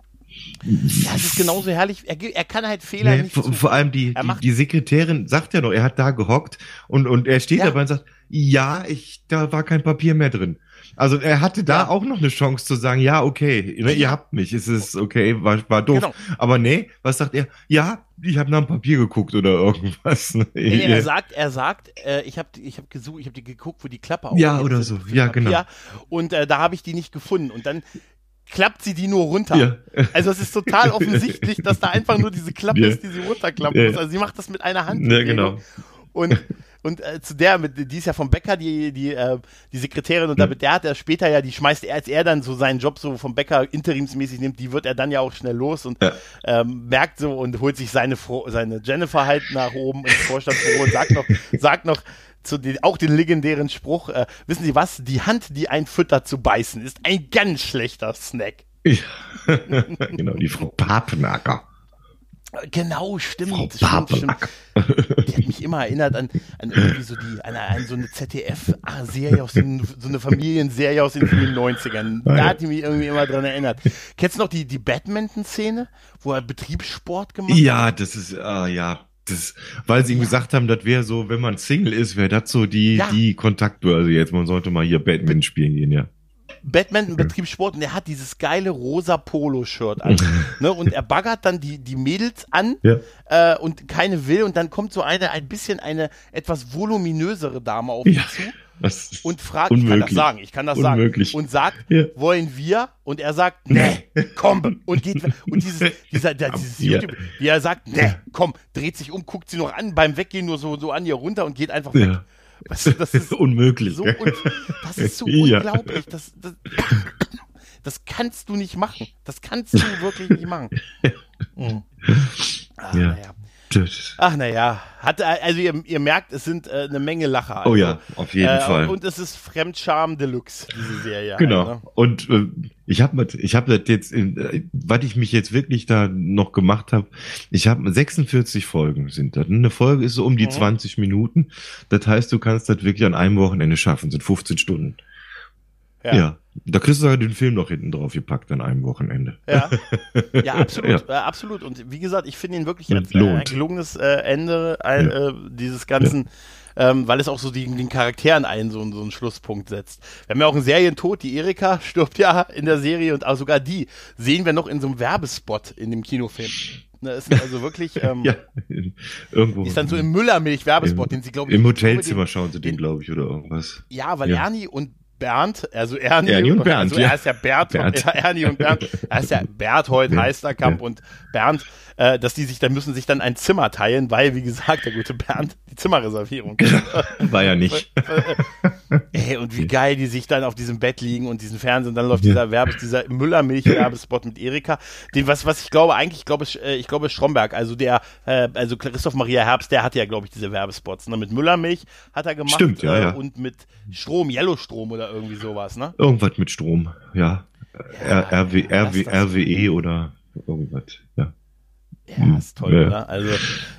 Ja, es ist genauso herrlich, er, er kann halt Fehler Nee, nicht vor, vor allem die, die, die Sekretärin sagt ja noch, er hat da gehockt und, und er steht Ja. dabei und sagt, ja, ich, da war kein Papier mehr drin. Also er hatte da Ja. auch noch eine Chance zu sagen, ja, okay, ne, ihr habt mich, es ist okay, war, war doof. Genau. Aber nee, was sagt er? Ja, ich habe nach dem Papier geguckt oder irgendwas. Nee, nee, er sagt, er sagt, äh, ich habe ich hab gesucht, ich habe die geguckt, wo die Klappe Ja, aufgeht oder so. Ja, Papier. genau. Und äh, da habe ich die nicht gefunden. Und dann klappt sie die nur runter. Ja. Also es ist total offensichtlich, dass da einfach nur diese Klappe Ja. ist, die sie runterklappen Ja. muss. Also sie macht das mit einer Hand. Ja, genau. Und, und äh, zu der, mit, die ist ja vom Bäcker, die, die, äh, die Sekretärin, und damit der hat er später ja, die schmeißt er, als er dann so seinen Job so vom Bäcker interimsmäßig nimmt, die wird er dann ja auch schnell los und Ja. ähm, merkt so und holt sich seine, Fro seine Jennifer halt nach oben ins Vorstandsbüro und sagt noch, sagt noch, zu den, auch den legendären Spruch, äh, wissen Sie was, die Hand, die ein füttert zu beißen, ist ein ganz schlechter Snack. Ja. genau, die Frau Papenacker. Genau, stimmt, Frau stimmt, stimmt. Die hat mich immer erinnert an, an irgendwie so die, an, an so eine ZDF-Serie aus den, so eine Familienserie aus den frühen 90ern. Da hat die mich irgendwie immer dran erinnert. Kennst du noch die, die Badminton-Szene, wo er Betriebssport gemacht hat? Ja, das ist, ah, ja. Das, weil sie ihm gesagt haben, das wäre so, wenn man Single ist, wäre das so die, Ja. die Kontaktbörse jetzt. Man sollte mal hier Badminton spielen gehen, ja. Badminton, Betriebssport und der hat dieses geile rosa Polo-Shirt an. ne? Und er baggert dann die, die Mädels an Ja. äh, und keine will und dann kommt so eine, ein bisschen eine etwas voluminösere Dame auf ihn Ja. zu und fragt, ich kann das sagen, ich kann das Unmöglich. sagen, und sagt, Ja. wollen wir? Und er sagt, nee, komm. Und geht, und dieses, dieser, der, dieses Ja. YouTube, wie er sagt, nee, komm, dreht sich um, guckt sie noch an, beim Weggehen nur so, so an ihr runter und geht einfach weg. Ja. Du, das ist unmöglich. so, un das ist so unglaublich. Das, das, das kannst du nicht machen. Das kannst du wirklich nicht machen. Mhm. Ach, Ja. Ach, naja. Hat, also ihr, ihr merkt, es sind äh, eine Menge Lacher. Oh Also, ja, auf jeden äh, Fall. Und es ist Fremdscham Deluxe, diese Serie. Genau. Halt, ne? Und äh, ich habe ich hab das jetzt, in, äh, was ich mich jetzt wirklich da noch gemacht habe, ich habe 46 Folgen sind das. Eine Folge ist so um die Mhm. 20 Minuten. Das heißt, du kannst das wirklich an einem Wochenende schaffen, sind 15 Stunden. Ja. Da kriegst du halt den Film noch hinten drauf gepackt an einem Wochenende. Ja, ja absolut, Ja. Äh, absolut. Und wie gesagt, ich finde ihn wirklich als äh, ein lohnt. gelungenes äh, Ende äh, Ja. äh, dieses Ganzen, ähm, weil es auch so die, den Charakteren einen so, so einen Schlusspunkt setzt. Wir haben ja auch einen Serientod, die Erika stirbt ja in der Serie und auch sogar die sehen wir noch in so einem Werbespot in dem Kinofilm. Ne, ist also wirklich, ähm, Ja, irgendwo. ist dann so im Müllermilch-Werbespot, den sie, glaube ich, Im Hotelzimmer den- schauen sie den, den- glaube ich, oder irgendwas. Ja, weil Ja. Ernie und Bernd, also Ernie, Ernie und Bernd, also er ist ja Bert, Bernd. Ja, Ernie und Bernd, er ist ja Berthold. Heisterkamp Ja. und Bernd, äh, dass die sich dann müssen sich dann ein Zimmer teilen, weil, wie gesagt, der gute Bernd die Zimmerreservierung. War ja nicht. Ey, und wie geil die sich dann auf diesem Bett liegen und diesen Fernsehen, dann läuft dieser Werbes, dieser Müllermilch-Werbespot mit Erika. Den, was, was ich glaube, eigentlich, ich glaube, äh, ich glaube, Stromberg, also der, äh, also Christoph Maria Herbst, der hatte ja, glaube ich, diese Werbespots. Ne? Mit Müllermilch hat er gemacht. Stimmt, ja, äh, ja. Und mit Strom, Yellow-Strom oder irgendwie sowas, ne? Irgendwas mit Strom, ja. Ja, R RW, RW. RWE oder irgendwas, ja. Ja, ist toll, Ja. oder? Also,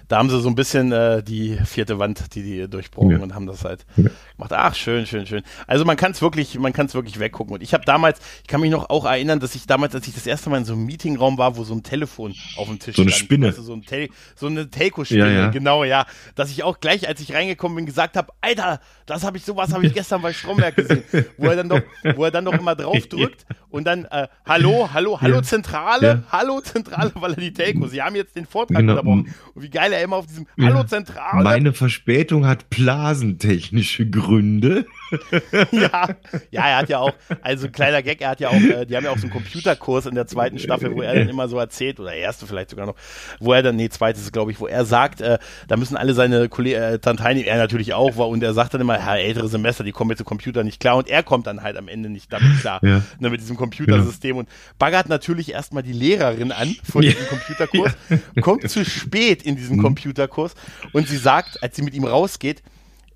da haben sie so ein bisschen äh, die vierte Wand, die die durchbrochen Ja. und haben das halt Ja. gemacht. Ach, schön, schön, schön. Also man kann es wirklich, man kann es wirklich weggucken. Und ich habe damals, ich kann mich noch auch erinnern, dass ich damals, als ich das erste Mal in so einem Meetingraum war, wo so ein Telefon auf dem Tisch So eine stand, Spinne. du, so, ein Tel so eine Telco-Spinne, Ja, genau, ja. Dass ich auch gleich, als ich reingekommen bin, gesagt habe, Alter, das habe ich, sowas habe ich gestern bei Stromberg gesehen. wo er dann doch, wo er dann doch immer drauf drückt und dann, äh, hallo, hallo, hallo. Zentrale, hallo Zentrale, weil er die Telco, sie haben jetzt den Vortrag Genau. unterbrochen. Und wie geil er immer auf diesem Ja. Hallo Zentrale. Meine Verspätung hat blasentechnische Gründe. ja, ja, er hat ja auch, also kleiner Gag, er hat ja auch, äh, die haben ja auch so einen Computerkurs in der zweiten Staffel, wo er dann immer so erzählt, oder erste vielleicht sogar noch, wo er dann, nee, zweites glaube ich, wo er sagt, äh, da müssen alle seine Kollegen, äh, dann teilnehmen, er natürlich auch war, und er sagt dann immer, ja, ältere Semester, die kommen mit dem Computer nicht klar, und er kommt dann halt am Ende nicht damit klar, Ja. ne, mit diesem Computersystem, und baggert natürlich erstmal die Lehrerin an Ja. diesem Computerkurs, kommt zu spät in Mhm. diesen Computerkurs, und sie sagt, als sie mit ihm rausgeht,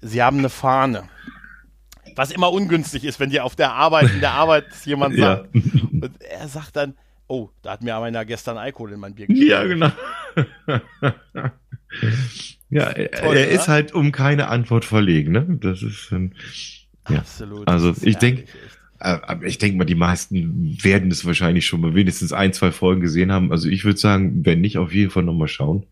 sie haben eine Fahne. Was immer ungünstig ist, wenn dir auf der Arbeit, in der Arbeit jemand Ja. sagt. Und er sagt dann, oh, da hat mir aber einer gestern Alkohol in mein Bier geschüttet. Ja, genau. ja, er, Toll, er oder? ist halt um keine Antwort verlegen, ne? Das ist, ähm, ja. Absolut. Also, ich denk- herrlich, echt. äh, ich denke mal, die meisten werden es wahrscheinlich schon mal wenigstens ein, zwei Folgen gesehen haben. Also ich würde sagen, wenn nicht, auf jeden Fall nochmal schauen.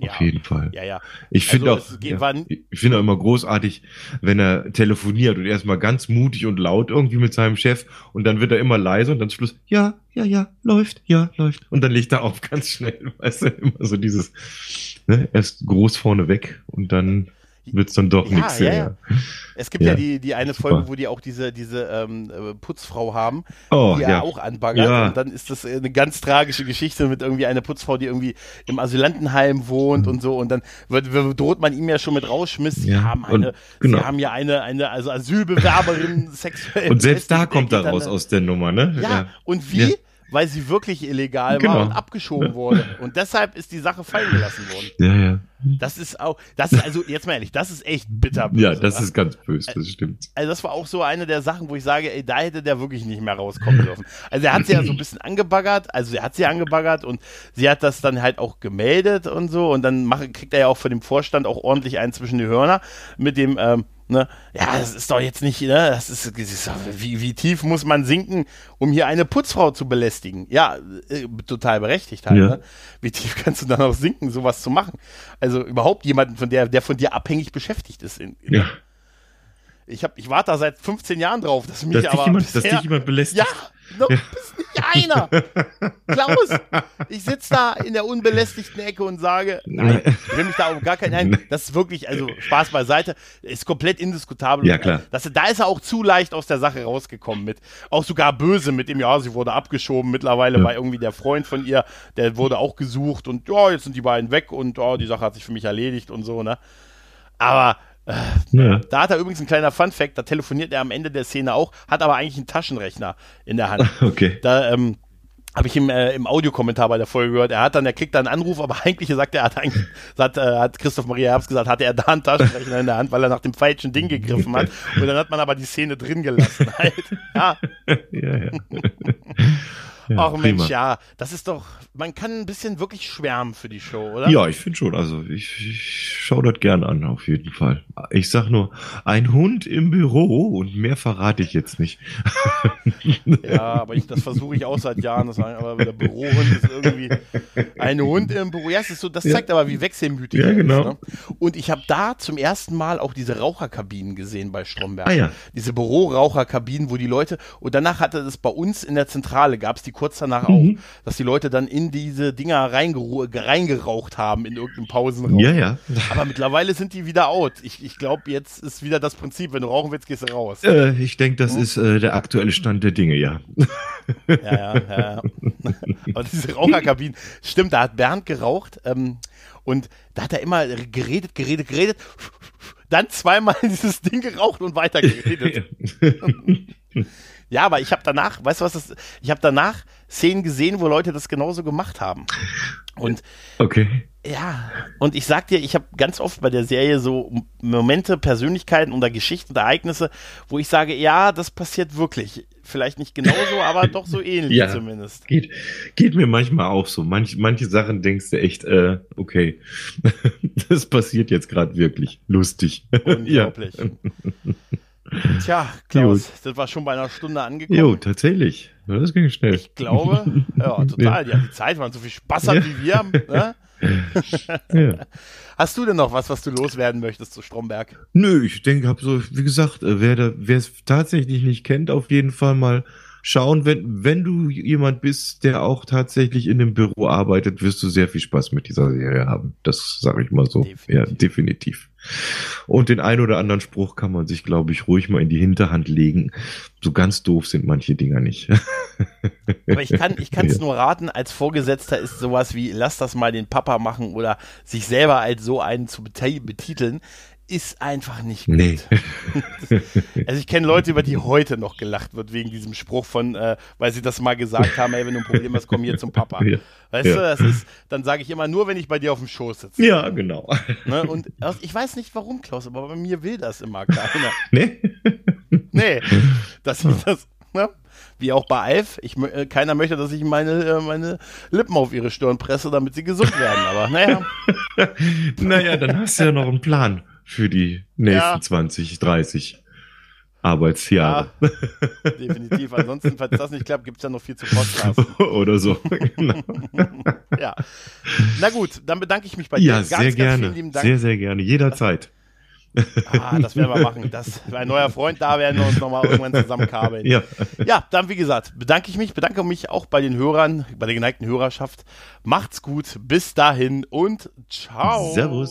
Ja. Auf jeden Fall. Ja, ja. Ich finde Also, auch, ja, ich finde auch immer großartig, wenn er telefoniert und erstmal ganz mutig und laut irgendwie mit seinem Chef und dann wird er immer leise und dann zum Schluss, ja, ja, ja, läuft, ja, läuft. Und dann legt er auf ganz schnell, weißt du, immer so dieses, ne, erst groß vorne weg und dann wird's dann doch Ja, nichts ja, ja. Es gibt ja, die, die eine Super. Folge, wo die auch diese, diese ähm, äh, Putzfrau haben, Oh, die er ja. auch anbaggert. Und dann ist das eine ganz tragische Geschichte mit irgendwie einer Putzfrau, die irgendwie im Asylantenheim wohnt und so. Und dann wird, wird, droht man ihm ja schon mit Rausschmiss. Sie Ja, haben und- eine, genau. sie haben ja eine, eine also Asylbewerberin sexuell. Und selbst da kommt er raus aus der Nummer, ne? Ja, und wie? Ja. Weil sie wirklich illegal Genau. war und abgeschoben wurde. Und deshalb ist die Sache fallen gelassen worden. Ja, ja. Das ist auch, das ist also, jetzt mal ehrlich, das ist echt bitter. Ja, das oder? ist ganz böse, das stimmt. Also das war auch so eine der Sachen, wo ich sage, ey, da hätte der wirklich nicht mehr rauskommen dürfen. Also er hat sie ja so ein bisschen angebaggert, also er hat sie angebaggert und sie hat das dann halt auch gemeldet und so und dann macht, kriegt er ja auch von dem Vorstand auch ordentlich einen zwischen die Hörner mit dem, ähm, ne, ja, das ist doch jetzt nicht, ne, das ist, das ist doch, wie, wie tief muss man sinken, um hier eine Putzfrau zu belästigen? Ja, äh, total berechtigt halt, Ja. ne? Wie tief kannst du dann auch sinken, sowas zu machen? Also überhaupt jemanden, von der, der von dir abhängig beschäftigt ist in, in Ja. Ich, hab, ich warte da seit 15 Jahren drauf, dass mich Dass dich, aber jemand, dass bisher, dich jemand belästigt. ja, noch bist nicht einer. Klaus, ich sitze da in der unbelästigten Ecke und sage, nein, ich will mich da auf gar keinen, nein, das ist wirklich, also Spaß beiseite, ist komplett indiskutabel. Ja, klar. Das, da ist er auch zu leicht aus der Sache rausgekommen mit, auch sogar böse mit dem, ja, sie wurde abgeschoben, mittlerweile Ja. war irgendwie der Freund von ihr, der wurde auch gesucht und ja, jetzt sind die beiden weg und ja, die Sache hat sich für mich erledigt und so, ne. Aber Ja. da hat er übrigens ein kleiner Fun-Fact, da telefoniert er am Ende der Szene auch, hat aber eigentlich einen Taschenrechner in der Hand. Okay. Da ähm, habe ich im, äh, im Audiokommentar bei der Folge gehört, er hat dann, er kriegt dann einen Anruf, aber eigentlich sagt er, hat eigentlich, hat, äh, hat Christoph Maria Herbst gesagt, hatte er da einen Taschenrechner in der Hand, weil er nach dem falschen Ding gegriffen hat. Und dann hat man aber die Szene drin gelassen halt. Ja, Ja, ja. Ja ach Mensch, ja, das ist doch, man kann ein bisschen wirklich schwärmen für die Show, oder? Ja, ich finde schon. Also ich, ich schaue das gern an, auf jeden Fall. Ich sag nur, ein Hund im Büro und mehr verrate ich jetzt nicht. Ja, aber ich, das versuche ich auch seit Jahren. Das sagen, aber der Bürohund ist irgendwie ein Hund im Büro. Ja, das, ist so, das zeigt aber, wie wechselmütig Ja, er genau. ist. Ne? Und ich habe da zum ersten Mal auch diese Raucherkabinen gesehen bei Stromberg. Ah, ja. Diese Büroraucherkabinen, wo die Leute, und danach hatte es bei uns in der Zentrale, gab es die kurz danach Mhm. auch, dass die Leute dann in diese Dinger reingeraucht haben in irgendeinem Pausenraum. Ja, ja. Aber mittlerweile sind die wieder out. Ich, ich glaube, jetzt ist wieder das Prinzip, wenn du rauchen willst, gehst du raus. Äh, ich denke, das ist äh, der aktuelle Stand der Dinge, ja. Ja, ja, ja. ja. Aber diese Raucherkabinen, stimmt, da hat Bernd geraucht ähm, und da hat er immer geredet, geredet, geredet. dann zweimal dieses Ding geraucht und weitergeredet. ja, aber ich habe danach, weißt du was das, ich habe danach Szenen gesehen, wo Leute das genauso gemacht haben. Und okay. Ja, und ich sag dir, ich habe ganz oft bei der Serie so Momente, Persönlichkeiten oder Geschichten, Ereignisse, wo ich sage, ja, das passiert wirklich. Vielleicht nicht genauso, aber doch so ähnlich ja, zumindest. Geht, geht mir manchmal auch so. Manch, manche Sachen denkst du echt, äh, okay, das passiert jetzt gerade wirklich. Lustig. Unglaublich. Ja. Tja, Klaus, Gut. das war schon bei einer Stunde angekommen. Jo, tatsächlich. Das ging schnell. Ich glaube, ja, total. Ja. Die, die Zeit, man so viel Spaß hat ja. wie wir. Ne? ja. Hast du denn noch was, was du loswerden möchtest zu Stromberg? Nö, ich denke, hab so, wie gesagt, äh, wer es tatsächlich nicht kennt, auf jeden Fall mal schauen, wenn, wenn du jemand bist, der auch tatsächlich in dem Büro arbeitet, wirst du sehr viel Spaß mit dieser Serie haben. Das sage ich mal so. Definitiv. Ja, definitiv. Und den ein oder anderen Spruch kann man sich, glaube ich, ruhig mal in die Hinterhand legen. So ganz doof sind manche Dinger nicht. Aber ich kann ich kann es ja. nur raten, als Vorgesetzter ist sowas wie, lass das mal den Papa machen oder sich selber als so einen zu betiteln ist einfach nicht gut. Nee. also ich kenne Leute, über die heute noch gelacht wird wegen diesem Spruch von, äh, weil sie das mal gesagt haben, ey, wenn du ein Problem hast, komm hier zum Papa. Ja. Weißt ja. du, das ist, dann sage ich immer nur, wenn ich bei dir auf dem Schoß sitze. Ja, genau. Ne? Und ich weiß nicht warum, Klaus, aber bei mir will das immer keiner. nee? Nee. Das ist das, ne? Wie auch bei Alf. Ich, äh, keiner möchte, dass ich meine, äh, meine Lippen auf ihre Stirn presse, damit sie gesund werden. Aber naja. naja, dann hast du ja noch einen Plan für die nächsten ja. 20, 30 Arbeitsjahre. Ja, definitiv. Ansonsten, falls das nicht klappt, gibt es ja noch viel zu podcasten. Oder so. Genau. ja. Na gut, dann bedanke ich mich bei dir. Ja, ganz, sehr ganz gerne. Sehr, sehr gerne. Jederzeit. Ah, das werden wir machen. Das, ein neuer Freund, da werden wir uns nochmal irgendwann zusammenkabeln. Ja. ja, dann wie gesagt, bedanke ich mich, bedanke mich auch bei den Hörern, bei der geneigten Hörerschaft. Macht's gut, bis dahin und ciao. Servus.